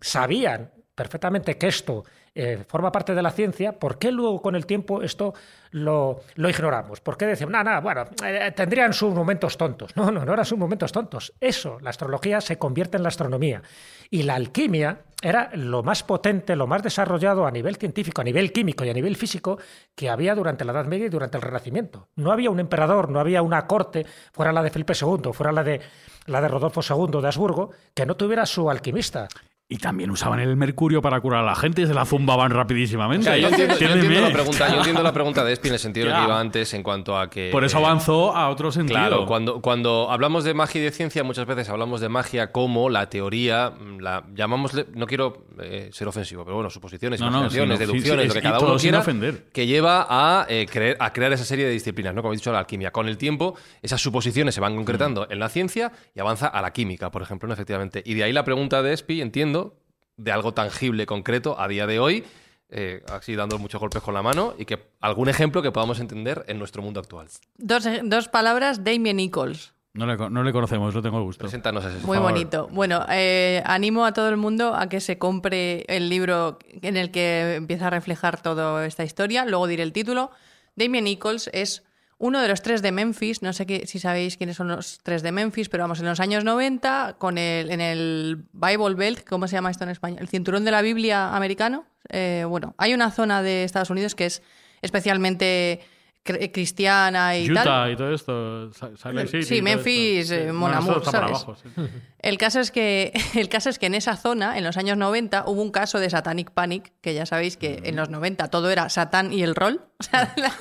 S5: sabían perfectamente que esto eh, forma parte de la ciencia, ¿por qué luego con el tiempo esto lo, lo ignoramos? ¿Por qué decimos, nada, nada, bueno, eh, tendrían sus momentos tontos? No, no, no eran sus momentos tontos. Eso, la astrología se convierte en la astronomía. Y la alquimia era lo más potente, lo más desarrollado a nivel científico, a nivel químico y a nivel físico que había durante la Edad Media y durante el Renacimiento. No había un emperador, no había una corte, fuera la de Felipe II, fuera la de, la de Rodolfo II de Habsburgo, que no tuviera su alquimista.
S2: Y también usaban el mercurio para curar a la gente y se la zumbaban rapidísimamente.
S1: O sea, yo entiendo, yo entiendo la pregunta, yo entiendo la pregunta de Espi en el sentido *laughs* que iba antes en cuanto a que.
S2: Por eso
S1: eh,
S2: avanzó a otro sentido.
S1: Claro, cuando, cuando hablamos de magia y de ciencia, muchas veces hablamos de magia como la teoría, mm, la llamámosle, no quiero eh, ser ofensivo, pero bueno, suposiciones,
S2: No, no,
S1: imaginaciones,
S2: sin-
S1: deducciones,
S2: sí,
S1: lo que cada uno quiera,
S2: ofender.
S1: que lleva a, eh, creer- a crear esa serie de disciplinas, ¿no? Como he dicho, la alquimia. Con el tiempo, esas suposiciones se van concretando en la ciencia y avanza a la química, por ejemplo, ¿no? efectivamente. Y de ahí la pregunta de Espi, entiendo, de algo tangible, concreto, a día de hoy, eh, así dando muchos golpes con la mano, y que algún ejemplo que podamos entender en nuestro mundo actual.
S3: Dos, dos palabras, Damien Nichols.
S2: No le, no le conocemos, no tengo el gusto.
S1: Preséntanos ese.
S3: Muy
S2: favor.
S3: bonito. Bueno, eh, animo a todo el mundo a que se compre el libro en el que empieza a reflejar toda esta historia. Luego diré el título. Damien Nichols es uno de los tres de Memphis. No sé qué- si sabéis quiénes son los tres de Memphis, pero vamos, en los años 90, con el, en el Bible Belt, ¿cómo se llama esto en español? El cinturón de la Biblia americano. Eh, bueno, hay una zona de Estados Unidos que es especialmente cristiana y
S2: Utah
S3: tal.
S2: y todo esto. Salt City
S3: Sí, Memphis, *laughs* eh. El caso, es que, *laughs* el caso es que en esa zona, en los años 90, hubo un caso de Satanic Panic, que ya sabéis que en los 90 todo era Satán y el rol. *laughs* O sea, la-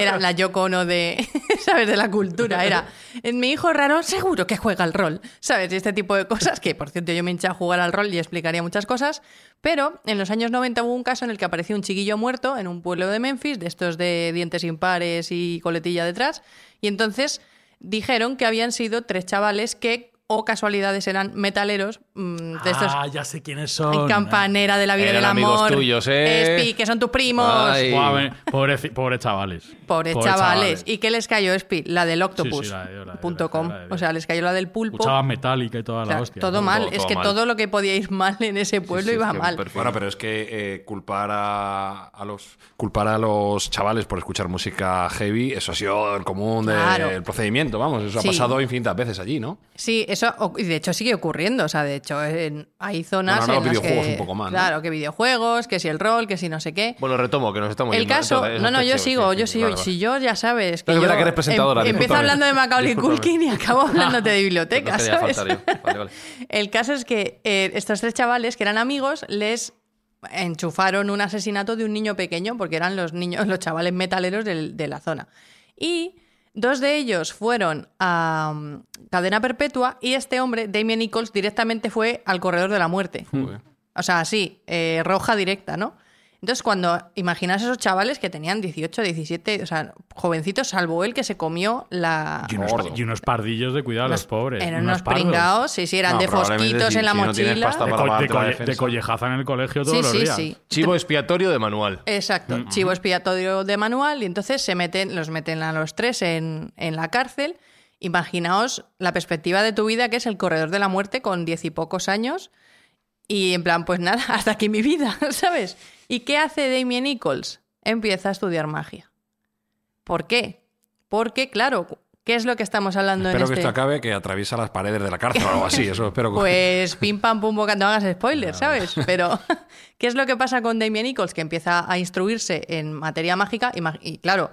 S3: era la Yoko Ono de, ¿sabes? de la cultura. Era, "En mi hijo raro seguro que juega al rol. ¿Sabes? Y este tipo de cosas, que por cierto yo me hinché a jugar al rol y explicaría muchas cosas. Pero en los años 90 hubo un caso en el que apareció un chiquillo muerto en un pueblo de Memphis, de estos de dientes impares y coletilla detrás. Y entonces dijeron que habían sido tres chavales que, o casualidades, eran metaleros mm, de estos
S2: Ah, ya sé quiénes son.
S3: campanera de la vida
S1: Eran
S3: del
S1: amigos
S3: amor.
S1: tuyos, ¿eh?
S3: Espi, que son tus primos.
S1: Ay.
S2: Buah, me- pobre, pobres chavales.
S3: Pobres
S2: Pobres
S3: chavales. ¿Y qué les cayó, Espi? La del
S2: Sí,
S3: octopus.
S2: sí, la la la de-
S3: O sea, les cayó la del pulpo.
S2: Escuchaban metálica y toda
S3: O sea,
S2: la hostia.
S3: todo
S2: ¿no?
S3: mal.
S1: Todo-
S3: es que
S1: mal.
S3: todo lo que podía ir mal en ese pueblo
S1: Sí, sí,
S3: iba
S1: es que
S3: mal.
S4: Bueno, pero es que eh, culpar a, a los culpar a los chavales por escuchar música heavy, eso ha sido el común del
S3: Claro.
S4: procedimiento, vamos, eso
S3: Sí.
S4: ha pasado infinitas veces allí, ¿no?
S3: Sí, eso, o- y de hecho sigue ocurriendo. O sea, de hecho, en- hay zonas en las
S4: videojuegos
S3: que,
S4: un poco más, ¿no?
S3: Claro, que videojuegos, que si el rol, que si no sé qué.
S1: Bueno, retomo, que nos estamos
S3: El
S1: yendo.
S3: caso,
S1: Entonces,
S3: no, no, yo sigo, yo sigo. Si yo ya sabes que yo
S1: que eres presentadora,
S3: em- empiezo hablando de Macaulay. Culkin y *laughs* acabo hablándote de
S1: No
S3: bibliotecas. El caso es que eh, estos tres chavales, que eran amigos, les enchufaron un asesinato de un niño pequeño, porque eran los niños, *laughs* los chavales metaleros de la zona. Y dos de ellos fueron a mm, cadena perpetua y este hombre, Damien Nichols, directamente fue al corredor de la muerte. O sea, así, eh, roja directa, ¿no? Entonces, cuando imaginas esos chavales que tenían 18, 17, o sea, jovencitos, salvo él que se comió la...
S2: Y unos, y unos pardillos de cuidado, los pobres.
S3: Eran unos pringados, sí, sí, eran
S4: No,
S3: de fosquitos
S4: si-
S3: en la
S4: si no
S3: mochila.
S4: pasta
S2: De, co- de
S4: defensa.
S2: de collejaza en el colegio todos
S3: Sí,
S2: los
S3: sí,
S2: días.
S3: sí.
S1: Chivo expiatorio de manual.
S3: Exacto, chivo expiatorio de manual y entonces se meten, los meten a los tres en, en la cárcel imaginaos la perspectiva de tu vida, que es el corredor de la muerte con diez y pocos años. Y en plan, pues nada, *laughs* hasta aquí mi vida, *laughs* ¿sabes? ¿Y qué hace Damien Nichols? Empieza a estudiar magia. ¿Por qué? Porque, claro, ¿qué es lo que estamos hablando
S4: Espero
S3: en
S4: que
S3: este?
S4: esto acabe que atraviesa las paredes de la cárcel o algo así. Eso espero que.
S3: Pues pim pam pum boca, no hagas spoilers, ¿sabes? Pero, *laughs* ¿qué es lo que pasa con Damien Nichols? Que empieza a instruirse en materia mágica y, y, claro,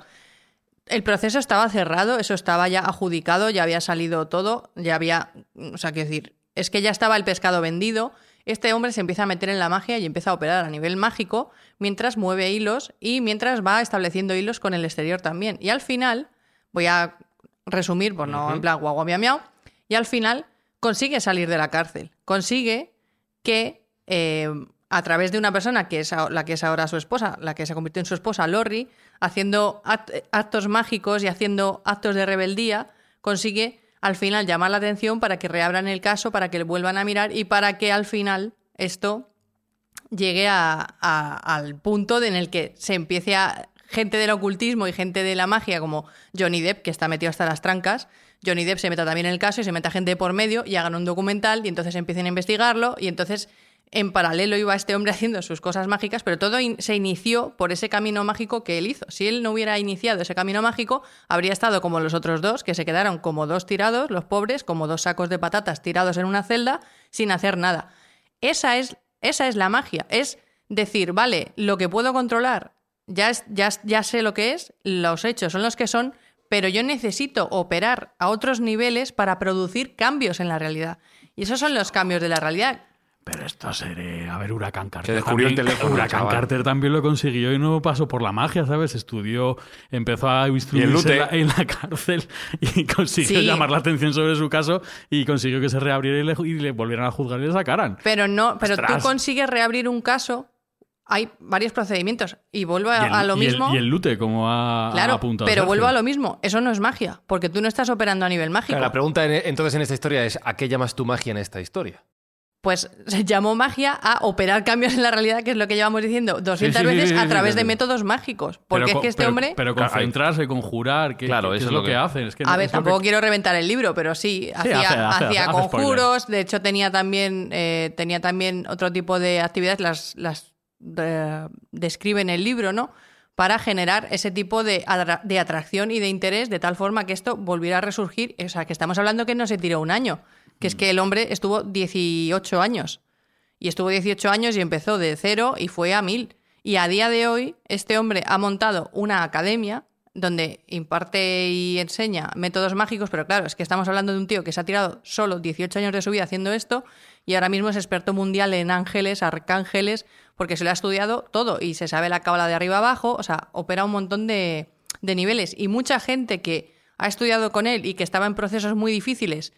S3: el proceso estaba cerrado, eso estaba ya adjudicado, ya había salido todo, ya había, o sea, quiero decir, es que ya estaba el pescado vendido. Este hombre se empieza a meter en la magia y empieza a operar a nivel mágico mientras mueve hilos y mientras va estableciendo hilos con el exterior también. Y al final, voy a resumir, pues no en plan guau guau, miau miau, y al final consigue salir de la cárcel, consigue que eh, a través de una persona que es la que es ahora su esposa, la que se convirtió en su esposa, Lori, haciendo act- actos mágicos y haciendo actos de rebeldía, consigue al final llamar la atención para que reabran el caso, para que vuelvan a mirar y para que al final esto llegue a- a- al punto en el que se empiece a gente del ocultismo y gente de la magia como Johnny Depp, que está metido hasta las trancas, Johnny Depp se meta también en el caso y se meta gente por medio y hagan un documental y entonces empiecen a investigarlo y entonces en paralelo iba este hombre haciendo sus cosas mágicas, pero todo se inició por ese camino mágico que él hizo. Si él no hubiera iniciado ese camino mágico, habría estado como los otros dos, que se quedaron como dos tirados, los pobres, como dos sacos de patatas tirados en una celda, sin hacer nada. Esa es, esa es la magia. Es decir, vale, lo que puedo controlar, ya, es- ya, ya sé lo que es, los hechos son los que son, pero yo necesito operar a otros niveles para producir cambios en la realidad. Y esos son los cambios de la realidad.
S2: Pero esto seré. A ver, Huracán Carter.
S4: Se descubrió el
S2: también-
S4: teléfono,
S2: Huracán
S4: chaval.
S2: Carter también lo consiguió y no pasó por la magia, ¿sabes? Estudió, empezó a instruirse
S4: lute.
S2: en la, en la *laughs* cárcel y consiguió
S3: Sí.
S2: llamar la atención sobre su caso y consiguió que se reabriera y le, y le volvieran a juzgar y le sacaran.
S3: Pero no, pero
S2: Ostras.
S3: tú consigues reabrir un caso, hay varios procedimientos y vuelvo a,
S2: Y el,
S3: a lo
S2: y el-
S3: mismo.
S2: y el lute, como ha, ha
S3: claro,
S2: apuntado.
S3: pero
S2: Sergio.
S3: vuelvo a lo mismo. Eso no es magia, porque tú no estás operando a nivel mágico.
S1: Claro, la pregunta en- entonces en esta historia es: ¿a qué llamas tu magia en esta historia?
S3: Pues *laughs* se llamó magia a operar cambios en la realidad, que es lo que llevamos diciendo 200
S2: sí, sí,
S3: veces
S2: sí,
S3: a
S2: sí,
S3: través
S2: sí,
S3: de
S2: sí.
S3: métodos mágicos. Porque
S2: Pero
S3: es que este
S2: pero-
S3: hombre.
S2: Pero concentrarse, conjurar, que,
S1: Claro,
S2: que-
S1: eso
S2: es
S1: es
S2: lo que,
S1: que-
S2: hacen. Es que
S3: A ver, tampoco quiero reventar el libro, pero sí, hacía,
S2: hace- hace-
S3: hacía
S2: hace
S3: conjuros, de hecho tenía también, eh, tenía también otro tipo de actividades, las, las eh, describe en el libro, ¿no? Para generar ese tipo de, atra- de atracción y de interés, de tal forma que esto volviera a resurgir. O sea, que estamos hablando que no se tiró un año, que es que el hombre estuvo 18 años. Y estuvo 18 años y empezó de cero y fue a mil. Y a día de hoy, este hombre ha montado una academia donde imparte y enseña métodos mágicos, pero claro, es que estamos hablando de un tío que se ha tirado solo 18 años de su vida haciendo esto y ahora mismo es experto mundial en ángeles, arcángeles, porque se lo ha estudiado todo y se sabe la cábala de arriba abajo, o sea, opera un montón de, de niveles. Y mucha gente que ha estudiado con él y que estaba en procesos muy difíciles,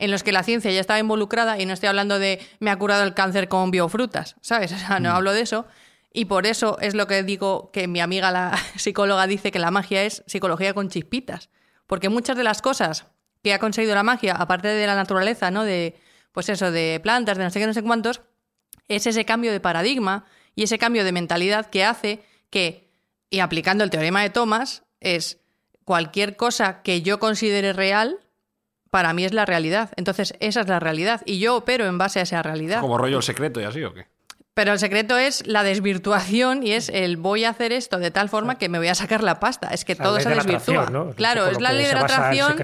S3: en los que la ciencia ya estaba involucrada, y no estoy hablando de me ha curado el cáncer con biofrutas, ¿sabes? *laughs* O sea, no hablo de eso. Y por eso es lo que digo que mi amiga la *laughs* psicóloga dice que la magia es psicología con chispitas. Porque muchas de las cosas que ha conseguido la magia, aparte de la naturaleza, ¿no? De, pues eso, de plantas, de no sé qué, no sé cuántos, es ese cambio de paradigma y ese cambio de mentalidad que hace que, y aplicando el teorema de Thomas, es cualquier cosa que yo considere real, para mí es la realidad. Entonces, esa es la realidad. Y yo opero en base a esa realidad.
S4: Como rollo el secreto y así, ¿o qué?
S3: Pero el secreto es la desvirtuación y es el voy a hacer esto de tal forma que me voy a sacar la pasta. Es que
S5: La
S3: todo se
S5: de
S3: desvirtúa.
S5: ¿no?
S3: Claro, es la ley de la atracción,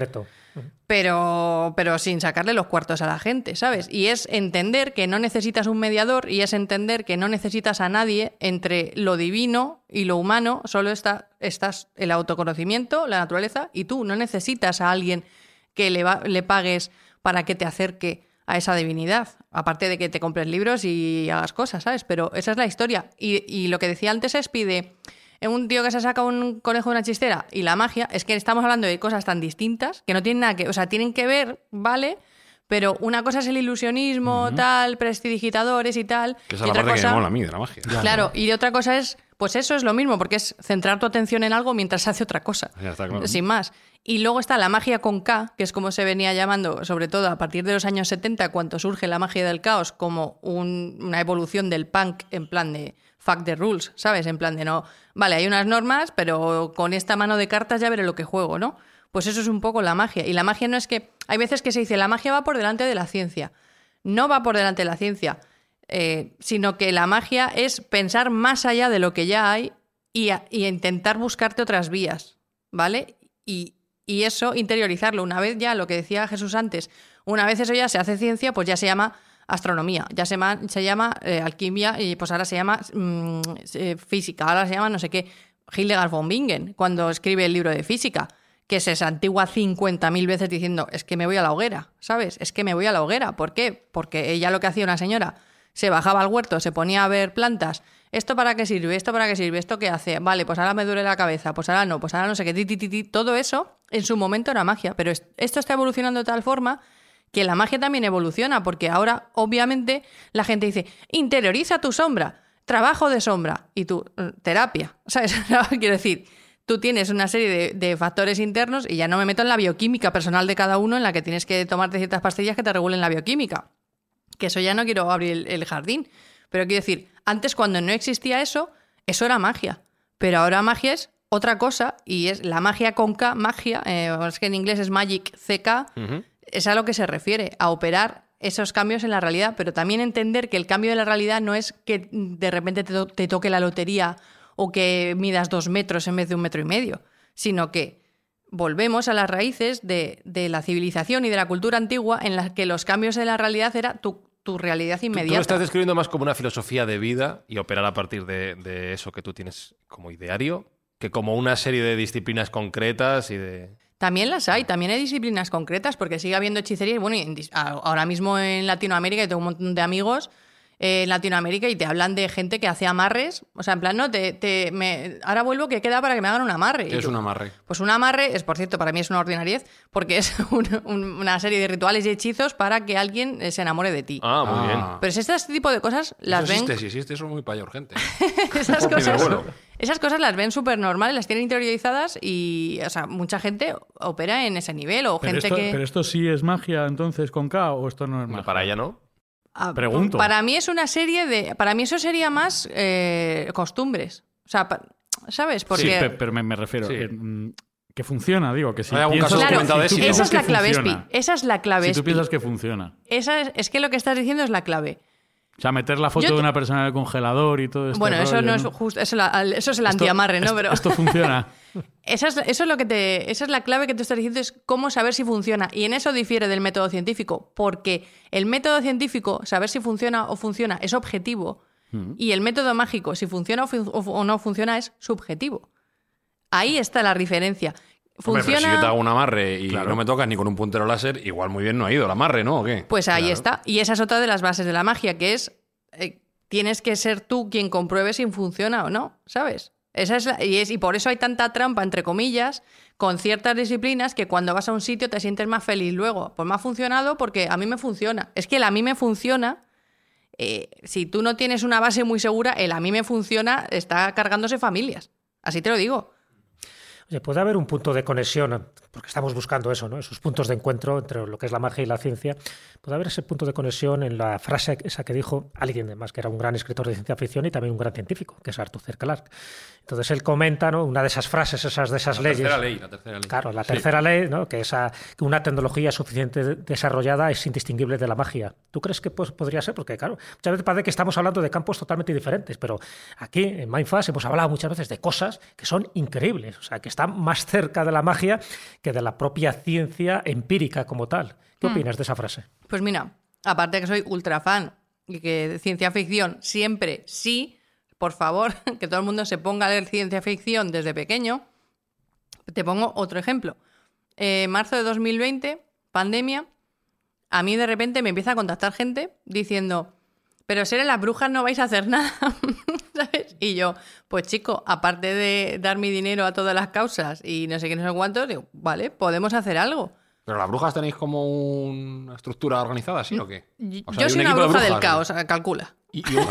S3: pero, pero sin sacarle los cuartos a la gente, ¿sabes? Y es entender que no necesitas un mediador y es entender que no necesitas a nadie entre lo divino y lo humano, solo está estás el autoconocimiento, la naturaleza y tú. No necesitas a alguien que le, va- le pagues para que te acerque a esa divinidad. Aparte de que te compres libros y hagas cosas, ¿sabes? Pero esa es la historia. Y, y lo que decía antes es pide un tío que se saca un conejo de una chistera y la magia, es que estamos hablando de cosas tan distintas que no tienen nada que, o sea, tienen que ver, ¿vale? Pero una cosa es el ilusionismo, tal, prestidigitadores y tal.
S4: Que
S3: y
S4: es la
S3: otra
S4: parte que
S3: cosa-
S4: me mola a mí de la magia.
S3: Claro, y otra cosa es, pues eso es lo mismo, porque es centrar tu atención en algo mientras se hace otra cosa.
S4: Ya está claro.
S3: Sin más. Y luego está la magia con K, que es como se venía llamando, sobre todo a partir de los años 70, cuando surge la magia del caos como un- una evolución del punk en plan de fuck the rules, ¿sabes? En plan de no, vale, hay unas normas, pero con esta mano de cartas ya veré lo que juego, ¿no? Pues eso es un poco la magia. Y la magia no es que. Hay veces que se dice la magia va por delante de la ciencia. No va por delante de la ciencia, eh, sino que la magia es pensar más allá de lo que ya hay y, y intentar buscarte otras vías, ¿vale? Y, y eso interiorizarlo. Una vez ya, lo que decía Jesús antes, una vez eso ya se hace ciencia, pues ya se llama astronomía, ya se, se llama eh, alquimia y pues ahora se llama mm, eh, física, ahora se llama no sé qué. Hildegard von Bingen, cuando escribe el libro de física, que se santigua 50.000 veces diciendo, es que me voy a la hoguera, ¿sabes? Es que me voy a la hoguera. ¿Por qué? Porque ella lo que hacía una señora, se bajaba al huerto, se ponía a ver plantas, ¿esto para qué sirve? ¿Esto para qué sirve? ¿Esto qué hace? Vale, pues ahora me duele la cabeza, pues ahora no, pues ahora no sé qué, ti, ti, ti, todo eso en su momento era magia, pero es- esto está evolucionando de tal forma que la magia también evoluciona, porque ahora obviamente la gente dice, interioriza tu sombra, trabajo de sombra, y tu terapia, *laughs* ¿sabes? Quiero decir, tú tienes una serie de, factores internos y ya no me meto en la bioquímica personal de cada uno en la que tienes que tomarte ciertas pastillas que te regulen la bioquímica. Que eso ya no quiero abrir el jardín. Pero quiero decir, antes cuando no existía eso, eso era magia. Pero ahora magia es otra cosa y es la magia con K, magia, eh, es que en inglés es magic CK, es a lo que se refiere, a operar esos cambios en la realidad, pero también entender que el cambio de la realidad no es que de repente te, to- te toque la lotería o que midas dos metros en vez de un metro y medio, sino que volvemos a las raíces de, de la civilización y de la cultura antigua en las que los cambios de la realidad era tu, tu realidad
S1: Tú- Tú lo
S3: inmediata.
S1: estás describiendo más como una filosofía de vida y operar a partir de, de eso que tú tienes como ideario, que como una serie de disciplinas concretas y de...
S3: También las hay, también hay disciplinas concretas, porque sigue habiendo hechicería. Y bueno, ahora mismo en Latinoamérica, yo tengo un montón de amigos en Latinoamérica y te hablan de gente que hace amarres. O sea, en plan, no, te, te- me- ahora vuelvo que queda para que me hagan un amarre.
S4: ¿Qué es un amarre?
S3: Pues un amarre es, por cierto, para mí es una ordinariez, porque es *laughs* un- un- una serie de rituales y hechizos para que alguien eh, se enamore de ti.
S1: Ah, muy bien.
S4: Ah.
S3: Pero si este tipo de cosas las
S4: Eso
S3: ven
S4: existe, si existe, eso es muy paya urgente. *laughs*
S3: esas cosas, esas cosas las ven súper normales, las tienen interiorizadas y, o sea, mucha gente opera en ese nivel o
S2: Pero
S3: gente
S2: esto,
S3: que...
S2: pero esto sí es magia entonces con K o esto no es magia.
S1: Para ella no.
S3: Ah,
S2: pregunto.
S3: Para mí es una serie de... Para mí eso sería más eh, costumbres. O sea, pa- ¿sabes? Porque...
S2: Sí, pe- pero me, me refiero
S1: Sí.
S2: que, que funciona, digo, que si
S4: Hay algún
S2: piensas
S4: caso
S2: que-
S3: Claro,
S4: documentado de
S2: si
S3: esa es la clave, Espi. Esa es la clave,
S2: Si tú piensas que funciona.
S3: Esa es, es que lo que estás diciendo es la clave.
S2: O sea, meter la foto
S3: te-
S2: de una persona en el congelador y todo esto.
S3: bueno, eso no es justo... Eso, la- eso es el antiamarre, ¿no?
S2: esto,
S3: Pero...
S2: esto funciona. *laughs*
S3: Esa es, eso es lo que te, esa es la clave que tú estás diciendo, es cómo saber si funciona. Y en eso difiere del método científico, porque el método científico, saber si funciona o funciona, es objetivo. Y el método mágico, si funciona o, o no funciona, es subjetivo. Ahí está la diferencia.
S4: Hombre, pero
S3: Funciona.
S4: si yo te hago un amarre y
S2: Claro.
S4: no me tocas ni con un puntero láser, igual muy bien no ha ido el amarre, ¿no? ¿O qué?
S3: Pues ahí
S4: Claro.
S3: está. Y esa es otra de las bases de la magia, que es eh, tienes que ser tú quien compruebe si funciona o no, ¿sabes? Esa es la- y, es, y por eso hay tanta trampa, entre comillas, con ciertas disciplinas que cuando vas a un sitio te sientes más feliz luego. Pues me ha funcionado porque a mí me funciona. Es que el a mí me funciona. eh, si tú no tienes una base muy segura, el a mí me funciona está cargándose familias. Así te lo digo.
S5: Puede haber un punto de conexión, porque estamos buscando eso, ¿no? Esos puntos de encuentro entre lo que es la magia y la ciencia. Puede haber ese punto de conexión en la frase esa que dijo alguien, además, que era un gran escritor de ciencia ficción y también un gran científico, que es Arthur C. Clarke. Entonces él comenta, ¿no? Una de esas frases, esas de esas
S4: La
S5: leyes.
S4: tercera ley, la tercera ley.
S5: Claro, la
S4: Sí.
S5: tercera ley, ¿no? que, esa, que una tecnología suficiente de- desarrollada es indistinguible de la magia. ¿Tú crees que pues, podría ser? Porque, claro, muchas veces parece que estamos hablando de campos totalmente diferentes, pero aquí en Mindfast hemos hablado muchas veces de cosas que son increíbles, o sea, que están más cerca de la magia que de la propia ciencia empírica como tal. ¿Qué opinas de esa frase?
S3: Pues mira, aparte que soy ultra fan y que de ciencia ficción siempre sí, por favor, *laughs* que todo el mundo se ponga a leer ciencia ficción desde pequeño. Te pongo otro ejemplo. Eh, marzo de 2020, pandemia, a mí de repente me empieza a contactar gente diciendo, pero ser las brujas no vais a hacer nada, *laughs* ¿sabes? Y yo, pues chico, aparte de dar mi dinero a todas las causas y no sé qué, no sé cuántos, digo, vale, podemos hacer algo.
S4: ¿Pero las brujas tenéis como una estructura organizada, sí o qué? O sea,
S3: yo soy
S4: un
S3: una
S4: de
S3: bruja del caos, calcula.
S1: Y, y un,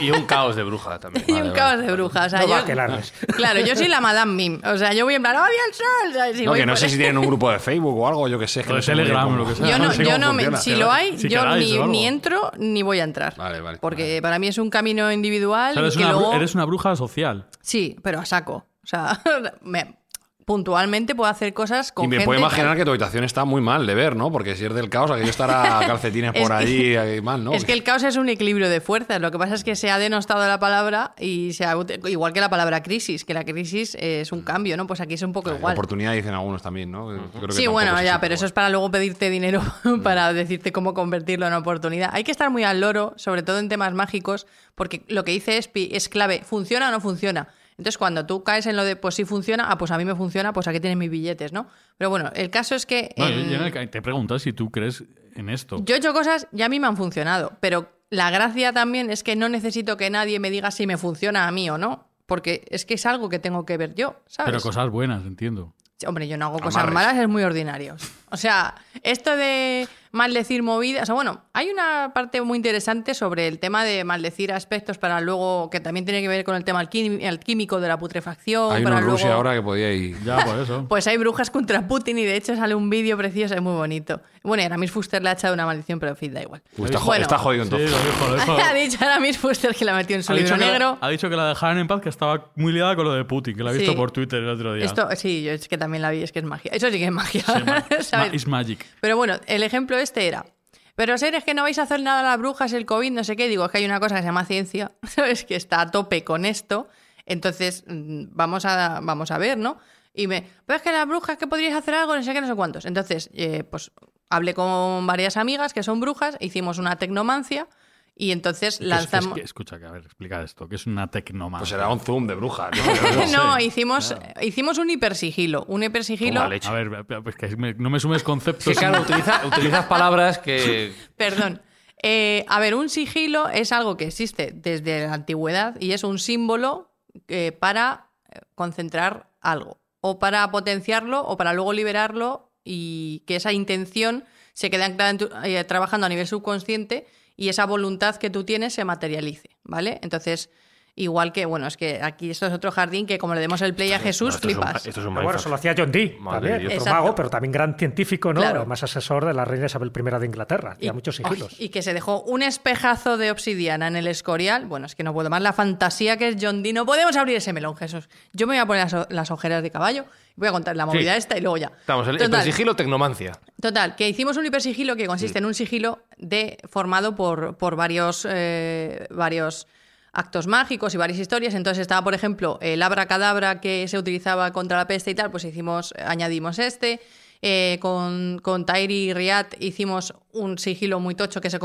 S1: y- y un caos de bruja también.
S3: Y un caos de brujas. *laughs* O sea,
S5: No
S3: yo-
S5: va a aquelarres. *laughs*
S3: claro, yo soy la Madame Mim. O sea, yo voy en plan, ¡odio el sol! Y
S4: No, que no sé si tienen un grupo de *laughs* Facebook o algo, yo que sé. es que
S2: O de
S4: no
S2: Telegram,
S4: cómo-
S2: lo que sea.
S3: Yo no,
S4: sé
S3: yo no me, si lo hay,
S2: Si
S3: yo
S2: queráis
S3: ni,
S2: o
S3: entro ni voy a entrar.
S4: Vale, vale,
S3: Porque
S4: vale.
S3: para mí es un camino individual
S2: O sea, eres,
S3: y que
S2: una,
S3: luego...
S2: eres una bruja social.
S3: Sí, pero a saco. O sea, me- puntualmente puedo hacer cosas con
S4: Y me
S3: gente
S4: puedo imaginar que tu habitación está muy mal de ver, ¿no? Porque si es del caos, aquello estará *laughs* calcetines
S3: Es
S4: por
S3: que-
S4: allí ahí mal, ¿no?
S3: Es que el caos es un equilibrio de fuerzas. Lo que pasa es que se ha denostado la palabra y se ha, igual que la palabra crisis, que la crisis es un cambio, ¿no? Pues aquí es un poco igual.
S4: Oportunidad dicen algunos también, ¿no? Creo que
S3: Sí, bueno, ya, pero eso es para luego pedirte dinero *laughs* para decirte cómo convertirlo en oportunidad. Hay que estar muy al loro, sobre todo en temas mágicos, porque lo que dice Espi es clave. ¿Funciona o no funciona? Entonces, cuando tú caes en lo de, pues sí funciona, ah, pues a mí me funciona, pues aquí tienes mis billetes, ¿no? Pero bueno, el caso es que...
S2: No,
S3: en-
S2: yo en el- te he preguntado si tú crees en esto.
S3: Yo he hecho cosas y a mí me han funcionado, pero la gracia también es que no necesito que nadie me diga si me funciona a mí o no, porque es que es algo que tengo que ver yo, ¿sabes?
S2: pero cosas buenas, entiendo.
S3: Hombre, yo no hago cosas malas, es muy ordinario. O sea, esto de maldecir movidas, o sea, bueno, hay una parte muy interesante sobre el tema de maldecir aspectos para luego, que también tiene que ver con el tema alquim- el químico de la putrefacción.
S4: Hay
S3: para luego...
S4: Rusia ahora que podía ir.
S2: Ya, por eso. *laughs*
S3: Pues hay brujas contra Putin y de hecho sale un vídeo precioso, es muy bonito. Bueno, y Aramis Fuster le ha echado una maldición, pero en fin, da igual.
S4: Uy, está, jo-
S3: Bueno.
S4: está jodido
S2: Sí,
S4: entonces.
S2: lo dijo, lo dijo. *laughs*
S3: ha dicho Aramis Fuster que la metió en su
S2: Ha
S3: libro negro.
S2: ha dicho que la dejaran en paz, que estaba muy liada con lo de Putin, que la ha visto
S3: Sí.
S2: por Twitter el otro día.
S3: Esto, sí, yo es que también la vi, es que es magia. Eso sí que es magia.
S2: Sí, ma- *laughs*
S3: ¿sabes?
S2: ma- is magic.
S3: Pero bueno, el ejemplo este era. Pero seres que no vais a hacer nada a las brujas, el COVID, no sé qué. Digo, es que hay una cosa que se llama ciencia, *laughs* ¿sabes? Que está a tope con esto. Entonces, mm, vamos a, vamos a ver, ¿no? Y me. Pero es que las brujas, que podríais hacer algo, no sé qué, no sé cuántos. Entonces, eh, pues hablé con varias amigas que son brujas, hicimos una tecnomancia y entonces
S2: es-
S3: lanzamos.
S2: que es que- escucha, que a ver, explica esto, que es una tecnomancia.
S4: Pues será un zoom de bruja, ¿no? *laughs*
S3: no, *laughs* hicimos, hicimos un hipersigilo. Un hipersigilo.
S2: A ver, pues que me- no me sumes conceptos.
S1: Que claro, utiliza- utilizas palabras que. *laughs*
S3: Perdón. Eh, a ver, un sigilo es algo que existe desde la antigüedad y es un símbolo eh, para eh, concentrar algo o para potenciarlo o para luego liberarlo y que esa intención se quede anclada en tu- eh, trabajando a nivel subconsciente y esa voluntad que tú tienes se materialice, ¿vale? Entonces, igual que, bueno, es que aquí esto es otro jardín que como le demos el play a Jesús,
S1: esto es un-
S3: flipas.
S1: esto es un
S5: bueno, eso lo hacía John Dee, también, otro mago, pero también gran científico, ¿no?
S3: Claro.
S5: Además asesor de la reina Isabel I de Inglaterra, y, muchos sigilos.
S3: Ay, y que se dejó un espejazo de obsidiana en el escorial. Bueno, es que no puedo más. La fantasía que es John Dee. No podemos abrir ese melón, Jesús. Yo me voy a poner las ojeras de caballo. Voy a contar la movida
S1: Sí.
S3: esta y luego ya.
S1: Estamos, el,
S3: Total.
S1: sigilo tecnomancia.
S3: Total, que hicimos un hipersigilo que consiste en un sigilo de, formado por, por varios, eh, varios actos mágicos y varias historias. Entonces estaba, por ejemplo, el abracadabra que se utilizaba contra la peste y tal, pues hicimos, añadimos este. Eh, con, con Tairi y Riad hicimos un sigilo muy tocho que se,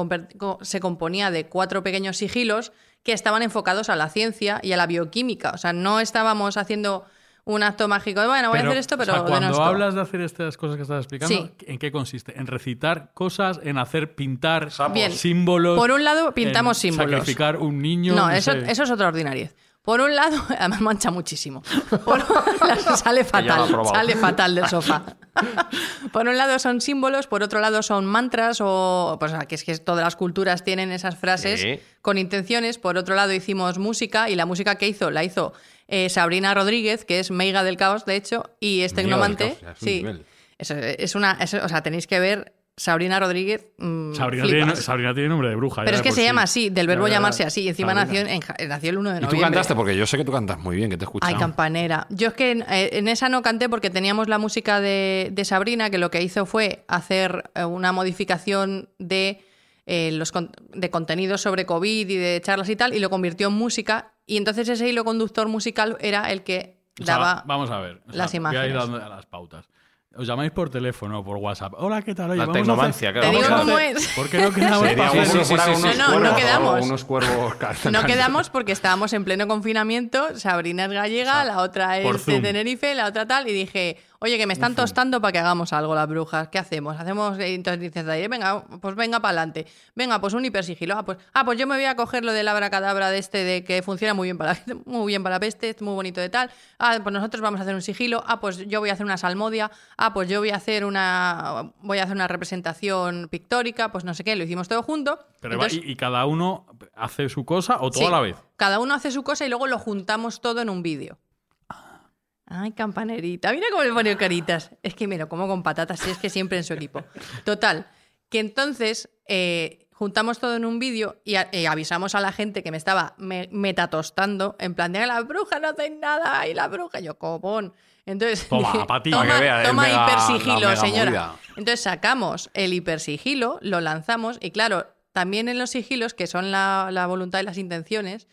S3: se componía de cuatro pequeños sigilos que estaban enfocados a la ciencia y a la bioquímica. O sea, no estábamos haciendo un acto mágico de, bueno, voy a hacer esto, pero
S2: o sea, cuando hablas de hacer estas cosas que estás explicando,
S3: Sí.
S2: ¿en qué consiste? En recitar cosas, en hacer pintar
S3: Bien.
S2: símbolos.
S3: Por un lado, pintamos
S2: en
S3: símbolos.
S2: Sacrificar un niño.
S3: No,
S2: no
S3: eso,
S2: sé.
S3: eso es otra ordinariedad. Por un lado, *laughs* además mancha muchísimo. Por un- *laughs* *laughs* sale fatal, sale fatal del sofá. Por un lado son símbolos, por otro lado son mantras o pues, que es que todas las culturas tienen esas frases
S1: Sí.
S3: con intenciones. Por otro lado hicimos música y la música que hizo la hizo eh, Sabrina Rodríguez, que es Meiga del Caos, de hecho, y es tecnomante.
S4: Caos, es
S3: sí, es una, o sea, tenéis que ver Sabrina Rodríguez. mm,
S2: Sabrina, tiene, Sabrina tiene nombre de bruja.
S3: Pero es que se
S2: sí.
S3: llama así, del verbo llamarse así. Y encima nació, en, nació el 1 de
S4: Y
S3: noviembre.
S4: tú cantaste, porque yo sé que tú cantas muy bien, que te he escuchado.
S3: Ay, campanera. Yo es que en, eh, en esa no canté porque teníamos la música de, de Sabrina, que lo que hizo fue hacer eh, una modificación de, eh, los con- de contenidos sobre COVID y de charlas y tal, y lo convirtió en música. Y entonces ese hilo conductor musical era el que
S2: O sea,
S3: daba.
S2: vamos a ver. o sea,
S3: las
S2: Voy a ir
S3: imágenes.
S2: a las pautas. Os llamáis por teléfono o por WhatsApp. Hola, ¿qué tal? Oye,
S1: La tecnomancia,
S2: hacer-
S1: claro.
S3: Te digo cómo es.
S2: ¿Por qué no quedamos
S1: sí, sí,
S4: unos
S1: sí.
S3: No, no, no
S4: cuervos,
S3: quedamos.
S4: Unos cuervos *laughs*
S3: No quedamos porque estábamos en pleno confinamiento. Sabrina es gallega, la otra es de. Tenerife, la otra tal. Y dije, oye, que me están tostando para que hagamos algo las brujas. ¿Qué hacemos? Hacemos. y Entonces Zaire, venga, pues venga para adelante. Venga, pues un hipersigilo. Ah pues, ah, pues yo me voy a coger lo del abracadabra de este, de que funciona muy bien para, *laughs* muy bien para la peste, es muy bonito de tal. Ah, pues nosotros vamos a hacer un sigilo. Ah, pues yo voy a hacer una salmodia. Ah, pues yo voy a hacer una. Voy a hacer una representación pictórica. Pues no sé qué, lo hicimos todo junto.
S2: Pero
S3: Entonces-
S2: y, y cada uno hace su cosa o todo
S3: Sí,
S2: a la vez.
S3: Cada uno hace su cosa y luego lo juntamos todo en un vídeo. Ay, campanerita. Mira cómo le pone caritas. Es que me lo como con patatas, y es que siempre en su equipo. Total, que entonces eh, juntamos todo en un vídeo y, a- y avisamos a la gente que me estaba me- metatostando, en plan de la bruja no hace nada y la bruja, yo copón. Entonces,
S2: Toma,
S3: dije,
S2: pa' ti.
S3: toma,
S4: que vea,
S3: toma
S4: mega-
S3: hipersigilo, señora.
S4: movida.
S3: Entonces sacamos el hipersigilo, lo lanzamos y claro, también en los sigilos, que son la, la voluntad y las intenciones,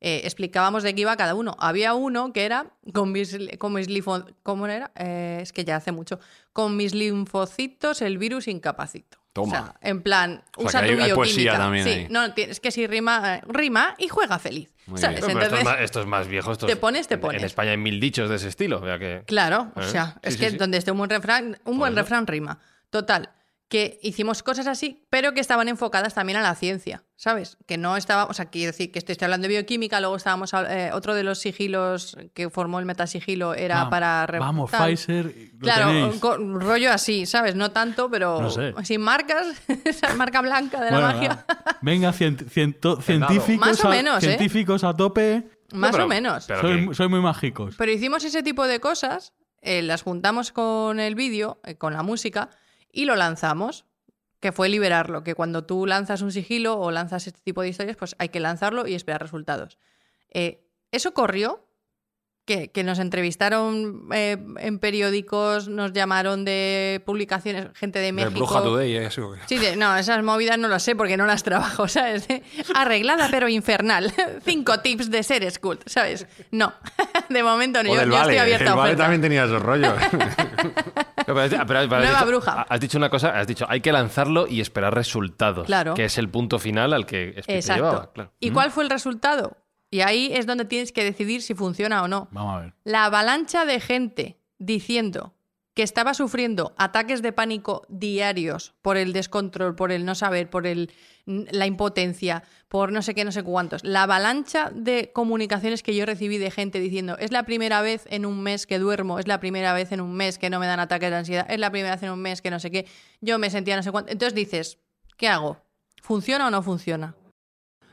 S3: eh, explicábamos de qué iba cada uno. Había uno que era con mis, con mis linfo- ¿cómo era? Eh, es que ya hace mucho. Con mis linfocitos el virus incapacito.
S4: Toma.
S3: O sea, en plan,
S4: O sea,
S3: usa
S4: que
S3: tu
S4: hay- hay
S3: bioquímica.
S4: poesía también
S3: sí,
S4: ahí.
S3: no, es que si rima, eh, rima y juega feliz.
S4: Muy
S3: ¿sabes?
S4: bien.
S1: Pero esto, es
S3: Entonces,
S1: más, esto es más viejo. Esto
S3: te
S1: es-
S3: pones, te
S1: en-
S3: pones.
S1: En España hay mil dichos de ese estilo. o sea que-
S3: Claro, o sea,
S1: Sí,
S3: es
S1: sí,
S3: que
S1: sí.
S3: donde esté un buen refrán, un buen refrán rima. Total, que hicimos cosas así, pero que estaban enfocadas también a la ciencia, ¿sabes? Que no estaba, o sea, quiero decir que estoy, estoy hablando de bioquímica, luego estábamos, eh, otro de los sigilos que formó el metasigilo era
S2: Va-
S3: para...
S2: Vamos,
S3: tal.
S2: Pfizer. lo
S3: Claro, con- rollo así, ¿sabes? No tanto, pero
S2: No sé.
S3: sin marcas, *laughs* esa marca blanca de la magia.
S2: Venga, cien- ciento- científicos,
S3: Más o
S2: a,
S3: menos, ¿eh?
S2: científicos a tope.
S3: Más
S1: pero-
S3: o menos.
S1: pero
S2: Soy,
S1: que-
S2: soy muy mágicos.
S3: Pero hicimos ese tipo de cosas, eh, las juntamos con el vídeo, eh, con la música, y lo lanzamos, que fue liberarlo, que cuando tú lanzas un sigilo o lanzas este tipo de historias, pues hay que lanzarlo y esperar resultados. Eh, eso corrió, que, que nos entrevistaron eh, en periódicos, nos llamaron de publicaciones, gente de
S4: De
S3: México.
S4: Bruja Today, ¿eh? Eso.
S3: Sí, de- no, esas movidas no lo sé porque no las trabajo, *laughs* ¿sabes? De- Arreglada pero infernal. *laughs* Cinco tips de ser cult, ¿sabes? No, *laughs* de momento no.
S4: O
S3: Yo,
S4: del
S3: yo
S4: Vale.
S3: estoy abierta
S4: el
S3: a
S4: Vale también tenía esos rollos.
S1: No, pero has- pero- pero has
S3: Nueva
S1: dicho-
S3: bruja.
S1: Has dicho una cosa, has dicho, hay que lanzarlo y esperar resultados.
S3: Claro.
S1: Que es el punto final al que
S3: Exacto.
S1: llevaba. Claro.
S3: ¿Y cuál fue el resultado? Y ahí es donde tienes que decidir si funciona o no.
S2: Vamos a ver.
S3: La avalancha de gente diciendo que estaba sufriendo ataques de pánico diarios por el descontrol, por el no saber, por el, la impotencia, por no sé qué, no sé cuántos. La avalancha de comunicaciones que yo recibí de gente diciendo, es la primera vez en un mes que duermo, es la primera vez en un mes que no me dan ataques de ansiedad, es la primera vez en un mes que no sé qué, yo me sentía no sé cuánto. Entonces dices, ¿qué hago? ¿Funciona o no funciona?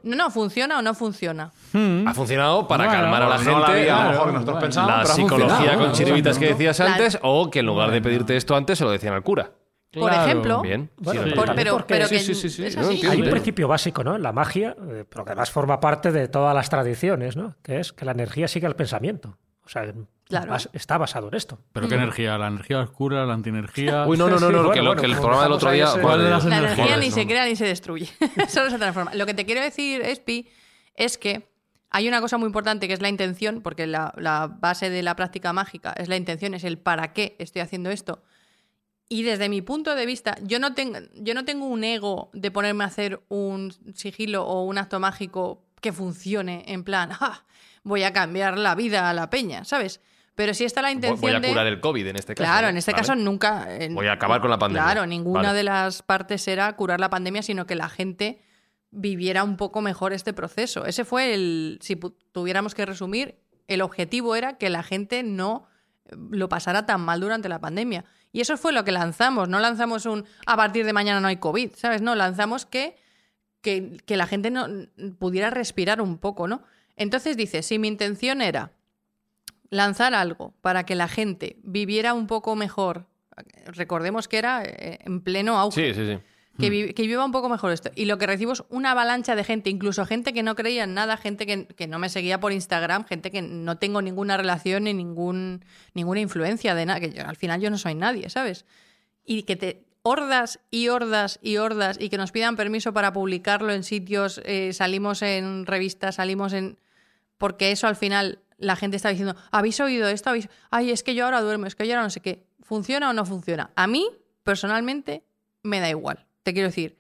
S3: No, no, ¿funciona o no funciona?
S1: Ha funcionado para
S2: Bueno,
S1: calmar a la
S4: no
S1: gente.
S4: la había, a lo mejor que nosotros
S2: bueno.
S4: pensábamos,
S1: la psicología con chiribitas que decías
S3: Claro.
S1: antes, o que en lugar de pedirte esto antes, se lo decían al cura.
S3: Por
S2: Claro.
S3: ejemplo,
S1: Bien.
S5: Bueno,
S1: sí,
S3: Por- pero,
S5: porque-
S3: pero
S1: sí,
S3: que
S1: sí, sí, sí,
S3: es
S1: no
S3: así.
S1: entiendo.
S5: Hay un principio básico, ¿no? En la magia, eh, pero que además forma parte de todas las tradiciones, ¿no? Que es que la energía sigue al pensamiento. O sea,
S3: Claro.
S5: bas- está basado en esto.
S2: ¿Pero qué energía? ¿La energía oscura? ¿La antienergía? *laughs*
S1: Uy, no, no, no, no, *laughs* que,
S5: bueno,
S1: lo- que el
S5: bueno,
S1: programa del otro día.
S5: estamos ahí,
S2: ¿Cuál de las *laughs*
S3: La
S2: energías?
S3: energía ni
S1: no.
S3: se crea ni se destruye. Solo se transforma. Lo que te quiero decir, Espi, es que hay una cosa muy importante que es la intención, porque la, la base de la práctica mágica es la intención, es el para qué estoy haciendo esto. Y desde mi punto de vista, yo no, tengo, yo no tengo un ego de ponerme a hacer un sigilo o un acto mágico que funcione en plan, "Ah, voy a cambiar la vida a la peña, ¿sabes? Pero sí está la intención
S1: Voy a
S3: de...
S1: curar el COVID en este caso.
S3: Claro,
S1: ¿no?
S3: en este
S1: Vale.
S3: caso nunca. eh,
S1: Voy a acabar con la pandemia.
S3: Claro, ninguna
S1: Vale.
S3: de las partes era curar la pandemia, sino que la gente viviera un poco mejor este proceso. Ese fue el. Si tuviéramos que resumir, el objetivo era que la gente no eh, lo pasara tan mal durante la pandemia. Y eso fue lo que lanzamos. No lanzamos un a partir de mañana no hay COVID, ¿sabes? No, lanzamos que, que, que la gente no pudiera respirar un poco, ¿no? Entonces dice, si mi intención era lanzar algo para que la gente viviera un poco mejor, recordemos que era eh, en pleno auge,
S1: Sí, sí, sí.
S3: que, vi- que viva un poco mejor esto. Y lo que recibo es una avalancha de gente, incluso gente que no creía en nada, gente que, que no me seguía por Instagram, gente que no tengo ninguna relación ni ningún, ninguna influencia de nada, que yo- al final yo no soy nadie, ¿sabes? Y que te hordas y hordas y hordas y que nos pidan permiso para publicarlo en sitios, eh, salimos en revistas, salimos en... Porque eso al final la gente está diciendo, ¿habéis oído esto? ¿Habéis... Ay, es que yo ahora duermo, es que yo ahora no sé qué. ¿Funciona o no funciona? A mí, personalmente, me da igual. Te quiero decir,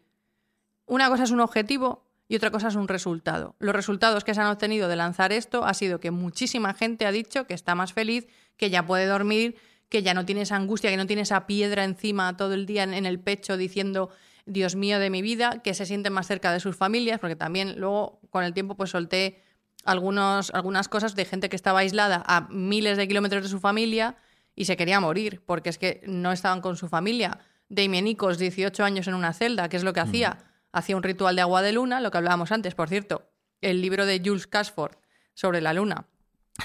S3: una cosa es un objetivo y otra cosa es un resultado. Los resultados que se han obtenido de lanzar esto ha sido que muchísima gente ha dicho que está más feliz, que ya puede dormir, que ya no tiene esa angustia, que no tiene esa piedra encima todo el día en, el pecho diciendo Dios mío de mi vida, que se sienten más cerca de sus familias, porque también luego con el tiempo pues solté algunos, algunas cosas de gente que estaba aislada a miles de kilómetros de su familia y se quería morir, porque es que no estaban con su familia. Damienicos, 18 años en una celda, ¿qué es lo que hacía? Hacía un ritual de agua de luna, lo que hablábamos antes, por cierto, el libro de Jules Casford sobre la luna,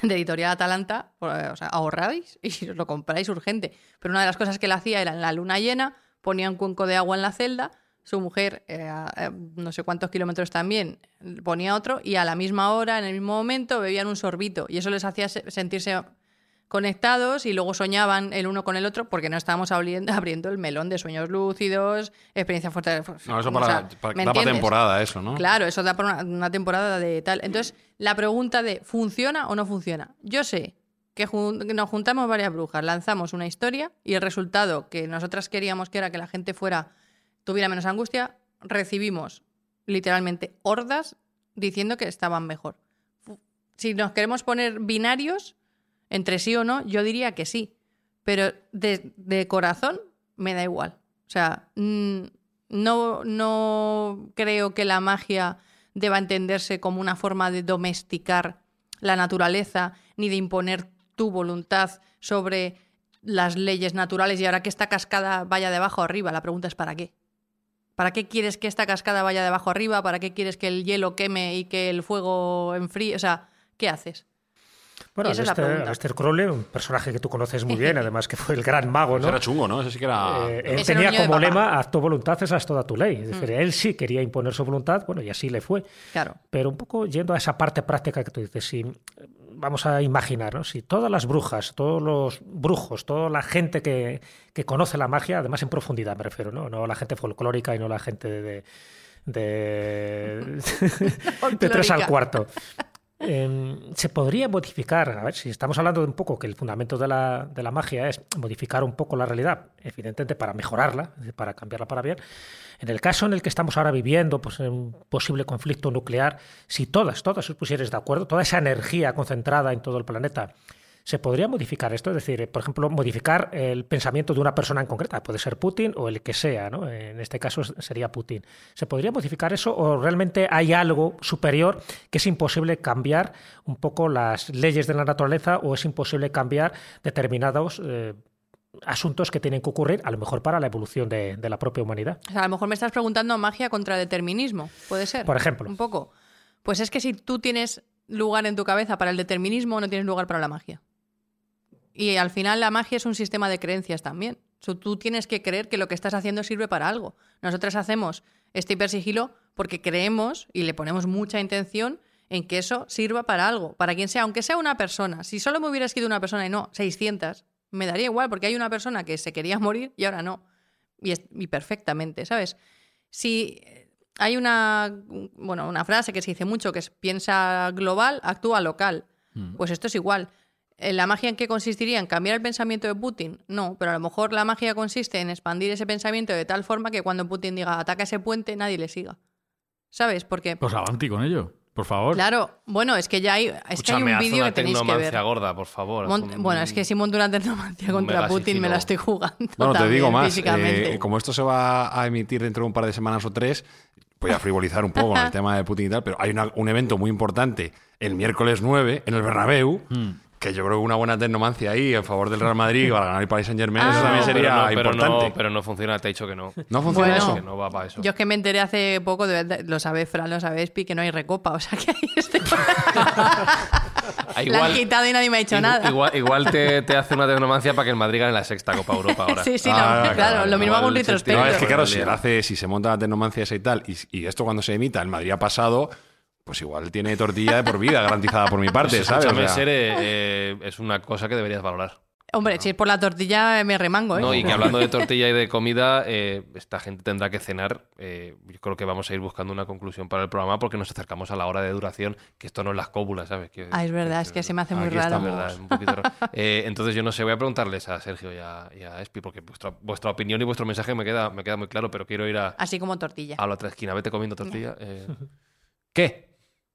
S3: de Editorial Atalanta, pues, o sea, ahorráis y os *laughs* lo compráis urgente. Pero una de las cosas que él hacía era en la luna llena, ponía un cuenco de agua en la celda, su mujer, eh, a- a no sé cuántos kilómetros también, ponía otro y a la misma hora, en el mismo momento, bebían un sorbito. Y eso les hacía se- sentirse conectados y luego soñaban el uno con el otro porque no estábamos abriendo, *laughs* abriendo el melón de sueños lúcidos, experiencia fuerte.
S4: No, eso
S3: o
S4: para,
S3: sea,
S4: para-
S3: ¿me
S4: da para temporada eso, ¿no?
S3: Claro, eso da para una, una temporada de tal. Entonces, la pregunta de ¿funciona o no funciona? Yo sé que, jun- que nos juntamos varias brujas, lanzamos una historia y el resultado que nosotras queríamos que era que la gente fuera, tuviera menos angustia, recibimos literalmente hordas diciendo que estaban mejor. Si nos queremos poner binarios entre sí o no, yo diría que sí. Pero de, de corazón me da igual. O sea, mm, no, no creo que la magia deba entenderse como una forma de domesticar la naturaleza ni de imponer tu voluntad sobre las leyes naturales y ahora que esta cascada vaya de abajo arriba. La pregunta es ¿para qué? ¿Para qué quieres que esta cascada vaya de abajo arriba? ¿Para qué quieres que el hielo queme y que el fuego enfríe? O sea, ¿qué haces?
S5: Bueno,
S3: Y esa es la
S5: Aleister,
S3: pregunta.
S5: Aleister Crowley, un personaje que tú conoces muy bien, además que fue el gran mago,
S4: Eso
S5: ¿no?
S4: era chungo, ¿no? Eso sí que era...
S5: Eh, él tenía como lema, haz tu voluntad, esa es toda tu ley. Es decir, él sí quería imponer su voluntad, bueno, y así le fue.
S3: Claro.
S5: Pero un poco yendo a esa parte práctica que tú dices, si vamos a imaginar, ¿no? si todas las brujas, todos los brujos, toda la gente que, que conoce la magia, además en profundidad me refiero, no, no la gente folclórica y no la gente de, de, de tres al cuarto. Eh, se podría modificar, a ver, si estamos hablando de un poco que el fundamento de la, de la magia es modificar un poco la realidad, evidentemente para mejorarla, para cambiarla para bien. En el caso en el que estamos ahora viviendo, pues en un posible conflicto nuclear, si todas, todas os pusierais de acuerdo, toda esa energía concentrada en todo el planeta, ¿se podría modificar esto? Es decir, por ejemplo, modificar el pensamiento de una persona en concreta, puede ser Putin o el que sea, ¿no? En este caso sería Putin. ¿Se podría modificar eso o realmente hay algo superior que es imposible cambiar un poco las leyes de la naturaleza o es imposible cambiar determinados eh, asuntos que tienen que ocurrir, a lo mejor para la evolución de, de la propia humanidad?
S3: O sea, a lo mejor me estás preguntando magia contra determinismo, ¿puede ser?
S5: Por ejemplo.
S3: Un poco. Pues es que si tú tienes lugar en tu cabeza para el determinismo, no tienes lugar para la magia. Y al final la magia es un sistema de creencias también. O sea, tú tienes que creer que lo que estás haciendo sirve para algo. Nosotras hacemos este hipersigilo porque creemos y le ponemos mucha intención en que eso sirva para algo, para quien sea, aunque sea una persona. Si solo me hubiera escrito una persona y no 600, me daría igual porque hay una persona que se quería morir y ahora no. Y, es- y perfectamente, ¿sabes? Si hay una, bueno, una frase que se dice mucho que es piensa global, actúa local. Pues esto es igual. Eh, ¿La magia en qué consistiría? ¿En cambiar el pensamiento de Putin? No, pero a lo mejor la magia consiste en expandir ese pensamiento de tal forma que cuando Putin diga ataca ese puente, nadie le siga. ¿Sabes? Porque,
S2: Pues avanti con ello, por favor.
S3: claro, bueno, es que ya hay, es que hay un vídeo que tenéis que ver.
S1: gorda, por favor. haz
S3: Mont-
S1: un-
S3: Bueno, es que si monto una tecnomancia contra Putin me la estoy jugando.
S4: Bueno, te digo más. eh, como esto se va a emitir dentro de un par de semanas o tres, voy a frivolizar un poco con el *laughs* tema de Putin y tal, pero hay una- un evento muy importante el miércoles 9 en el Bernabéu.
S1: Hmm.
S4: Que yo creo que una buena tecnomancia ahí en favor del Real Madrid para ganar el Paris Saint Germain,
S3: Ah.
S4: eso también
S3: No,
S4: sería
S1: pero no, pero
S4: importante.
S1: No, pero no funciona, te he dicho que no.
S4: ¿No funciona
S3: Bueno.
S4: eso?
S1: Que no va para eso.
S3: Yo es que me enteré hace poco, de verdad, lo sabes, Fran, lo sabes, Pi, que no hay recopa, *laughs* o sea que ahí este... *laughs*
S1: Ah,
S3: La han quitado y nadie me ha dicho nada.
S1: Igual, igual te, te hace una tecnomancia para que el Madrid gane la sexta Copa Europa ahora. *laughs*
S3: Sí, sí, no,
S4: Ah,
S3: claro,
S4: claro,
S3: lo mismo hago un
S1: igual
S3: retrospecto.
S4: No, es que claro, si, hace, si se monta la tecnomancia esa y tal, y, y esto cuando se emita, el Madrid ha pasado, pues igual tiene tortilla de por vida garantizada por mi parte, ¿sabes? O sea,
S1: eh, es una cosa que deberías valorar.
S3: Hombre, si es por la tortilla me remango, ¿eh?
S1: No, y que hablando de tortilla y de comida, eh, esta gente tendrá que cenar. eh, yo creo que vamos a ir buscando una conclusión para el programa porque nos acercamos a la hora de duración, que esto no es las cóbulas, ¿sabes? Que-
S3: Ah, es verdad, es que se me hace muy
S4: Aquí
S3: raro.
S1: Es
S4: estamos.
S1: verdad, es un poquito raro. *laughs* Eh, entonces yo no sé, voy a preguntarles a Sergio y a, y a Espi, porque vuestra, vuestra opinión y vuestro mensaje me queda, me queda muy claro, pero quiero ir a,
S3: Así como tortilla.
S1: a la otra esquina. Vete comiendo tortilla. eh. ¿Qué?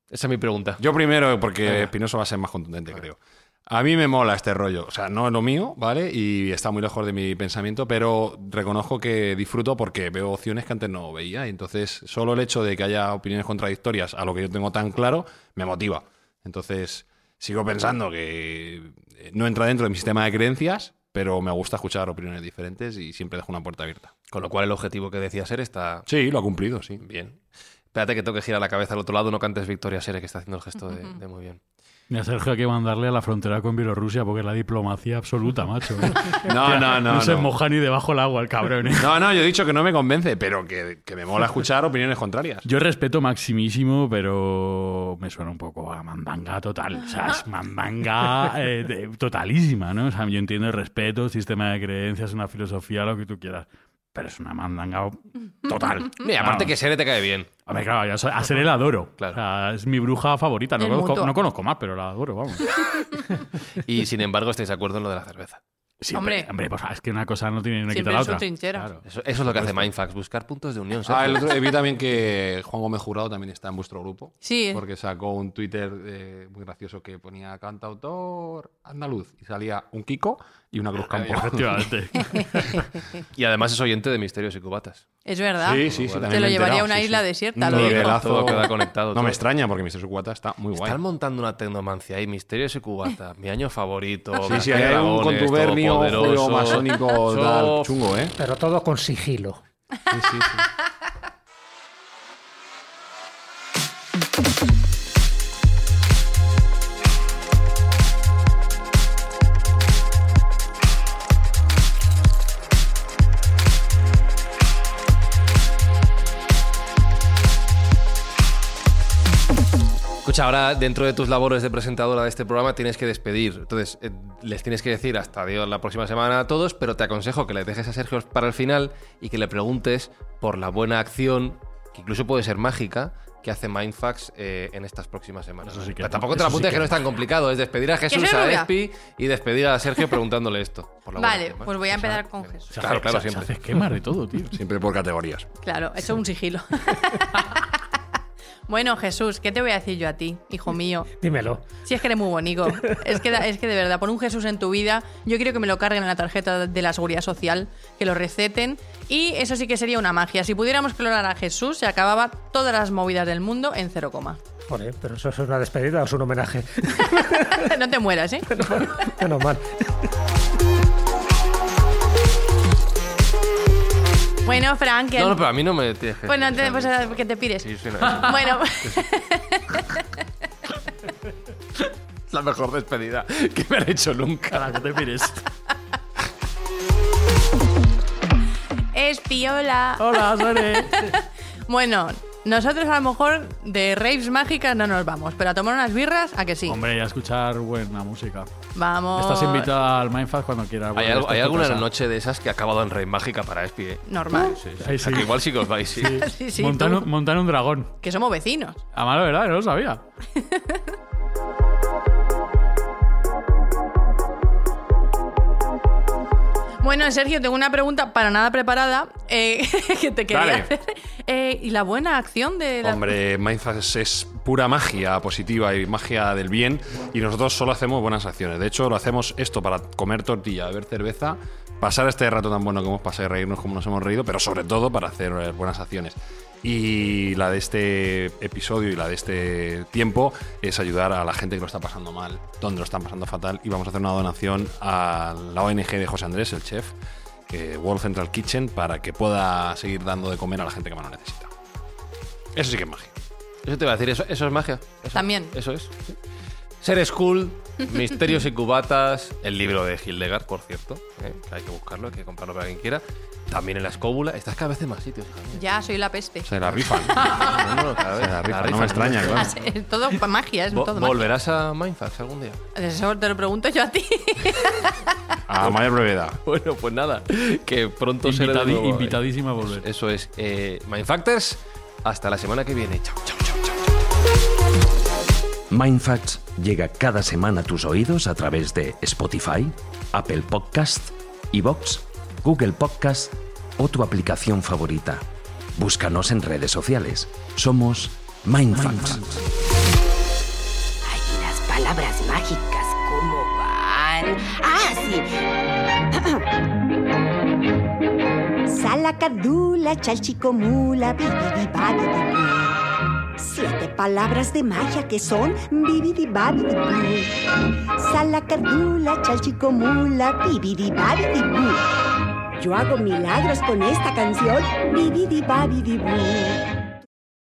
S1: Esa es mi pregunta.
S4: Yo primero, porque. Espinoso va a ser más contundente, creo. A mí me mola este rollo. O sea, no es lo mío, ¿vale? Y está muy lejos de mi pensamiento, pero reconozco que disfruto porque veo opciones que antes no veía. Y entonces, solo el hecho de que haya opiniones contradictorias a lo que yo tengo tan claro, me motiva. Entonces, sigo pensando que eh, no entra dentro de mi sistema de creencias, pero me gusta escuchar opiniones diferentes y siempre dejo una puerta abierta.
S1: Con lo cual el objetivo que decía Ser está
S4: Sí, lo ha cumplido, sí.
S1: bien. Espérate que tengo que girar la cabeza al otro lado, no cantes Victoria Sere, que está haciendo el gesto de, de muy bien.
S2: Y a Sergio hay que mandarle a la frontera con Bielorrusia porque es la diplomacia absoluta, macho. *laughs*
S4: No, no, no.
S2: No, se
S4: no.
S2: moja ni debajo del agua el cabrón. ¿eh?
S4: No, no, yo he dicho que no me convence, pero que, que me mola escuchar opiniones contrarias.
S2: Yo respeto maximísimo, pero me suena un poco a mandanga total. O sea, es mandanga eh, de- totalísima, ¿no? O sea, yo entiendo el respeto, sistema de creencias, una filosofía, lo que tú quieras. Pero es una mandanga *laughs* total.
S1: Mira, aparte que Sere te cae bien.
S2: Hombre, claro, yo a Sere la adoro.
S1: Claro.
S2: O sea, es mi bruja favorita. No conozco, no conozco más, pero la adoro, vamos. *laughs*
S1: Y sin embargo, estáis de acuerdo en lo de la cerveza.
S3: Hombre.
S2: hombre, pues, es que una cosa no tiene ni una quita la otra. Claro.
S1: Eso, eso es lo que hace Mindfax, buscar puntos de unión.
S4: Ah, el otro, vi también que Juan Gómez Jurado también está en vuestro grupo.
S3: Sí.
S4: Porque sacó un Twitter eh, muy gracioso que ponía cantautor andaluz y salía un Kiko y una Cruz Campo.
S2: Efectivamente. *laughs*
S1: Y además es oyente de Misterios y Cubatas.
S3: Es verdad.
S4: Sí, sí, sí.
S3: Te lo llevaría a una
S4: sí,
S3: isla
S4: sí.
S3: desierta. Lo.
S1: Todo queda conectado,
S4: No me extraña porque Mister Cubata está muy guay.
S1: Están montando una tecnomancia ahí, Misterios y Cubata, mi año favorito.
S4: Sí, sí, hay un contubernio masónico *laughs* tal, chungo, ¿eh?
S5: Pero todo con sigilo.
S4: Sí, sí, sí. *laughs*
S1: Escucha, ahora dentro de tus labores de presentadora de este programa tienes que despedir. Entonces, eh, les tienes que decir hasta adiós la próxima semana a todos, pero te aconsejo que le dejes a Sergio para el final y que le preguntes por la buena acción, que incluso puede ser mágica, que hace Mindfax eh, en estas próximas semanas.
S2: Eso sí que
S1: Pero
S2: es-
S1: tampoco te la
S2: eso sí
S1: apuntes
S2: que
S1: que no
S2: es
S1: tan complicado, es despedir a Jesús, a. Espi y despedir a Sergio preguntándole esto. por la buena
S3: Vale,
S1: acción,
S3: pues voy a empezar con Jesús.
S2: Se
S1: Claro,
S2: hace-
S1: claro,
S2: se- se
S1: siempre.
S2: hace esquemas de todo, tío.
S4: Siempre por categorías.
S3: Claro, eso es un sigilo. *laughs* bueno, Jesús, ¿qué te voy a decir yo a ti, hijo mío?
S5: Dímelo.
S3: Si es que eres muy bonito. Es que, es que de verdad, por un Jesús en tu vida, yo quiero que me lo carguen en la tarjeta de la seguridad social, que lo receten. Y eso sí que sería una magia. Si pudiéramos clonar a Jesús, se acababa todas las movidas del mundo en cero coma.
S5: Joder, pero eso es una despedida o es un homenaje. *laughs*
S3: no te mueras, ¿eh? *laughs*
S5: Menos mal.
S3: Bueno, Frank, que-
S1: No, no, pero a mí no me tienes que
S3: bueno, te- pues, eh, que te pires.
S1: sí, sí, no,
S3: Bueno,
S1: es *laughs* *laughs* la mejor despedida que me han hecho nunca.
S2: Para que te mires.
S3: es piola.
S2: Hola, Sore. *laughs*
S3: Bueno, nosotros a lo mejor de raves mágicas no nos vamos, pero a tomar unas birras, ¿a que sí?
S2: Hombre, y a escuchar buena música.
S3: Vamos.
S2: Estás invitada al Mindfast cuando quieras.
S1: ¿Hay, algo- hay alguna
S2: casa.
S1: noche de esas que ha acabado en Rey Mágica para Espi, eh?
S3: Normal.
S1: Sí, sí.
S2: Ahí
S1: O sea,
S2: sí.
S1: que igual sí que os vais, sí.
S3: Sí, *laughs* tú,
S2: un, montan un dragón.
S3: que somos vecinos.
S2: A mala verdad, no lo sabía. *laughs*
S3: Bueno, Sergio, tengo una pregunta para nada preparada eh, *laughs* que te quería
S4: Dale.
S3: hacer. Eh, ¿Y la buena acción de la...
S4: Hombre, Mindfast es pura magia positiva y magia del bien y nosotros solo hacemos buenas acciones. De hecho, lo hacemos esto para comer tortilla, beber cerveza, pasar este rato tan bueno que hemos pasado y reírnos como nos hemos reído, pero sobre todo para hacer eh, buenas acciones. Y la de este episodio y la de este tiempo es ayudar a la gente que lo está pasando mal, donde lo están pasando fatal. Y vamos a hacer una donación a la ONG de José Andrés, el chef, eh, World Central Kitchen, para que pueda seguir dando de comer a la gente que más lo necesita. Eso sí que es magia.
S1: Eso te iba a decir, eso, eso es magia. Eso-
S3: También.
S1: Eso es. sí. Ser School, Misterios y Cubatas, el libro de Hildegard, por cierto. ¿eh? que Hay que buscarlo, hay que comprarlo para quien quiera. También en la escóbula. Estás cada vez en más sitios, hija mía.
S3: Ya, soy la peste.
S4: Se la rifan. *laughs*
S1: No, no, cada vez.
S4: Se la rifan,
S1: la
S4: no me extraña, claro. *laughs*
S3: Es todo pa- magia, es
S1: Vo-
S3: todo magia.
S1: ¿Volverás a Mindfax algún día?
S3: Eso te lo pregunto yo a ti.
S4: A mayor brevedad. *laughs*
S1: Bueno, pues nada, que pronto seré de
S2: Invitadi-
S1: nuevo, eh.
S2: invitadísima a volver.
S1: Eso es. Eh, Mindfactors, hasta la semana que viene. Chao, chao, chao, chao.
S6: Mindfacts llega cada semana a tus oídos a través de Spotify, Apple Podcast, Evox, Google Podcast o tu aplicación favorita. Búscanos en redes sociales. Somos Mindfacts.
S7: Ay, las palabras mágicas, ¿cómo van? Ah, sí. *coughs* Salacardula, chalchicomula. Siete palabras de magia que son bibidibabidibú. Salacardula, chalchicomula, bibidibabidibú. Yo hago milagros con esta canción, bibidibabidibú.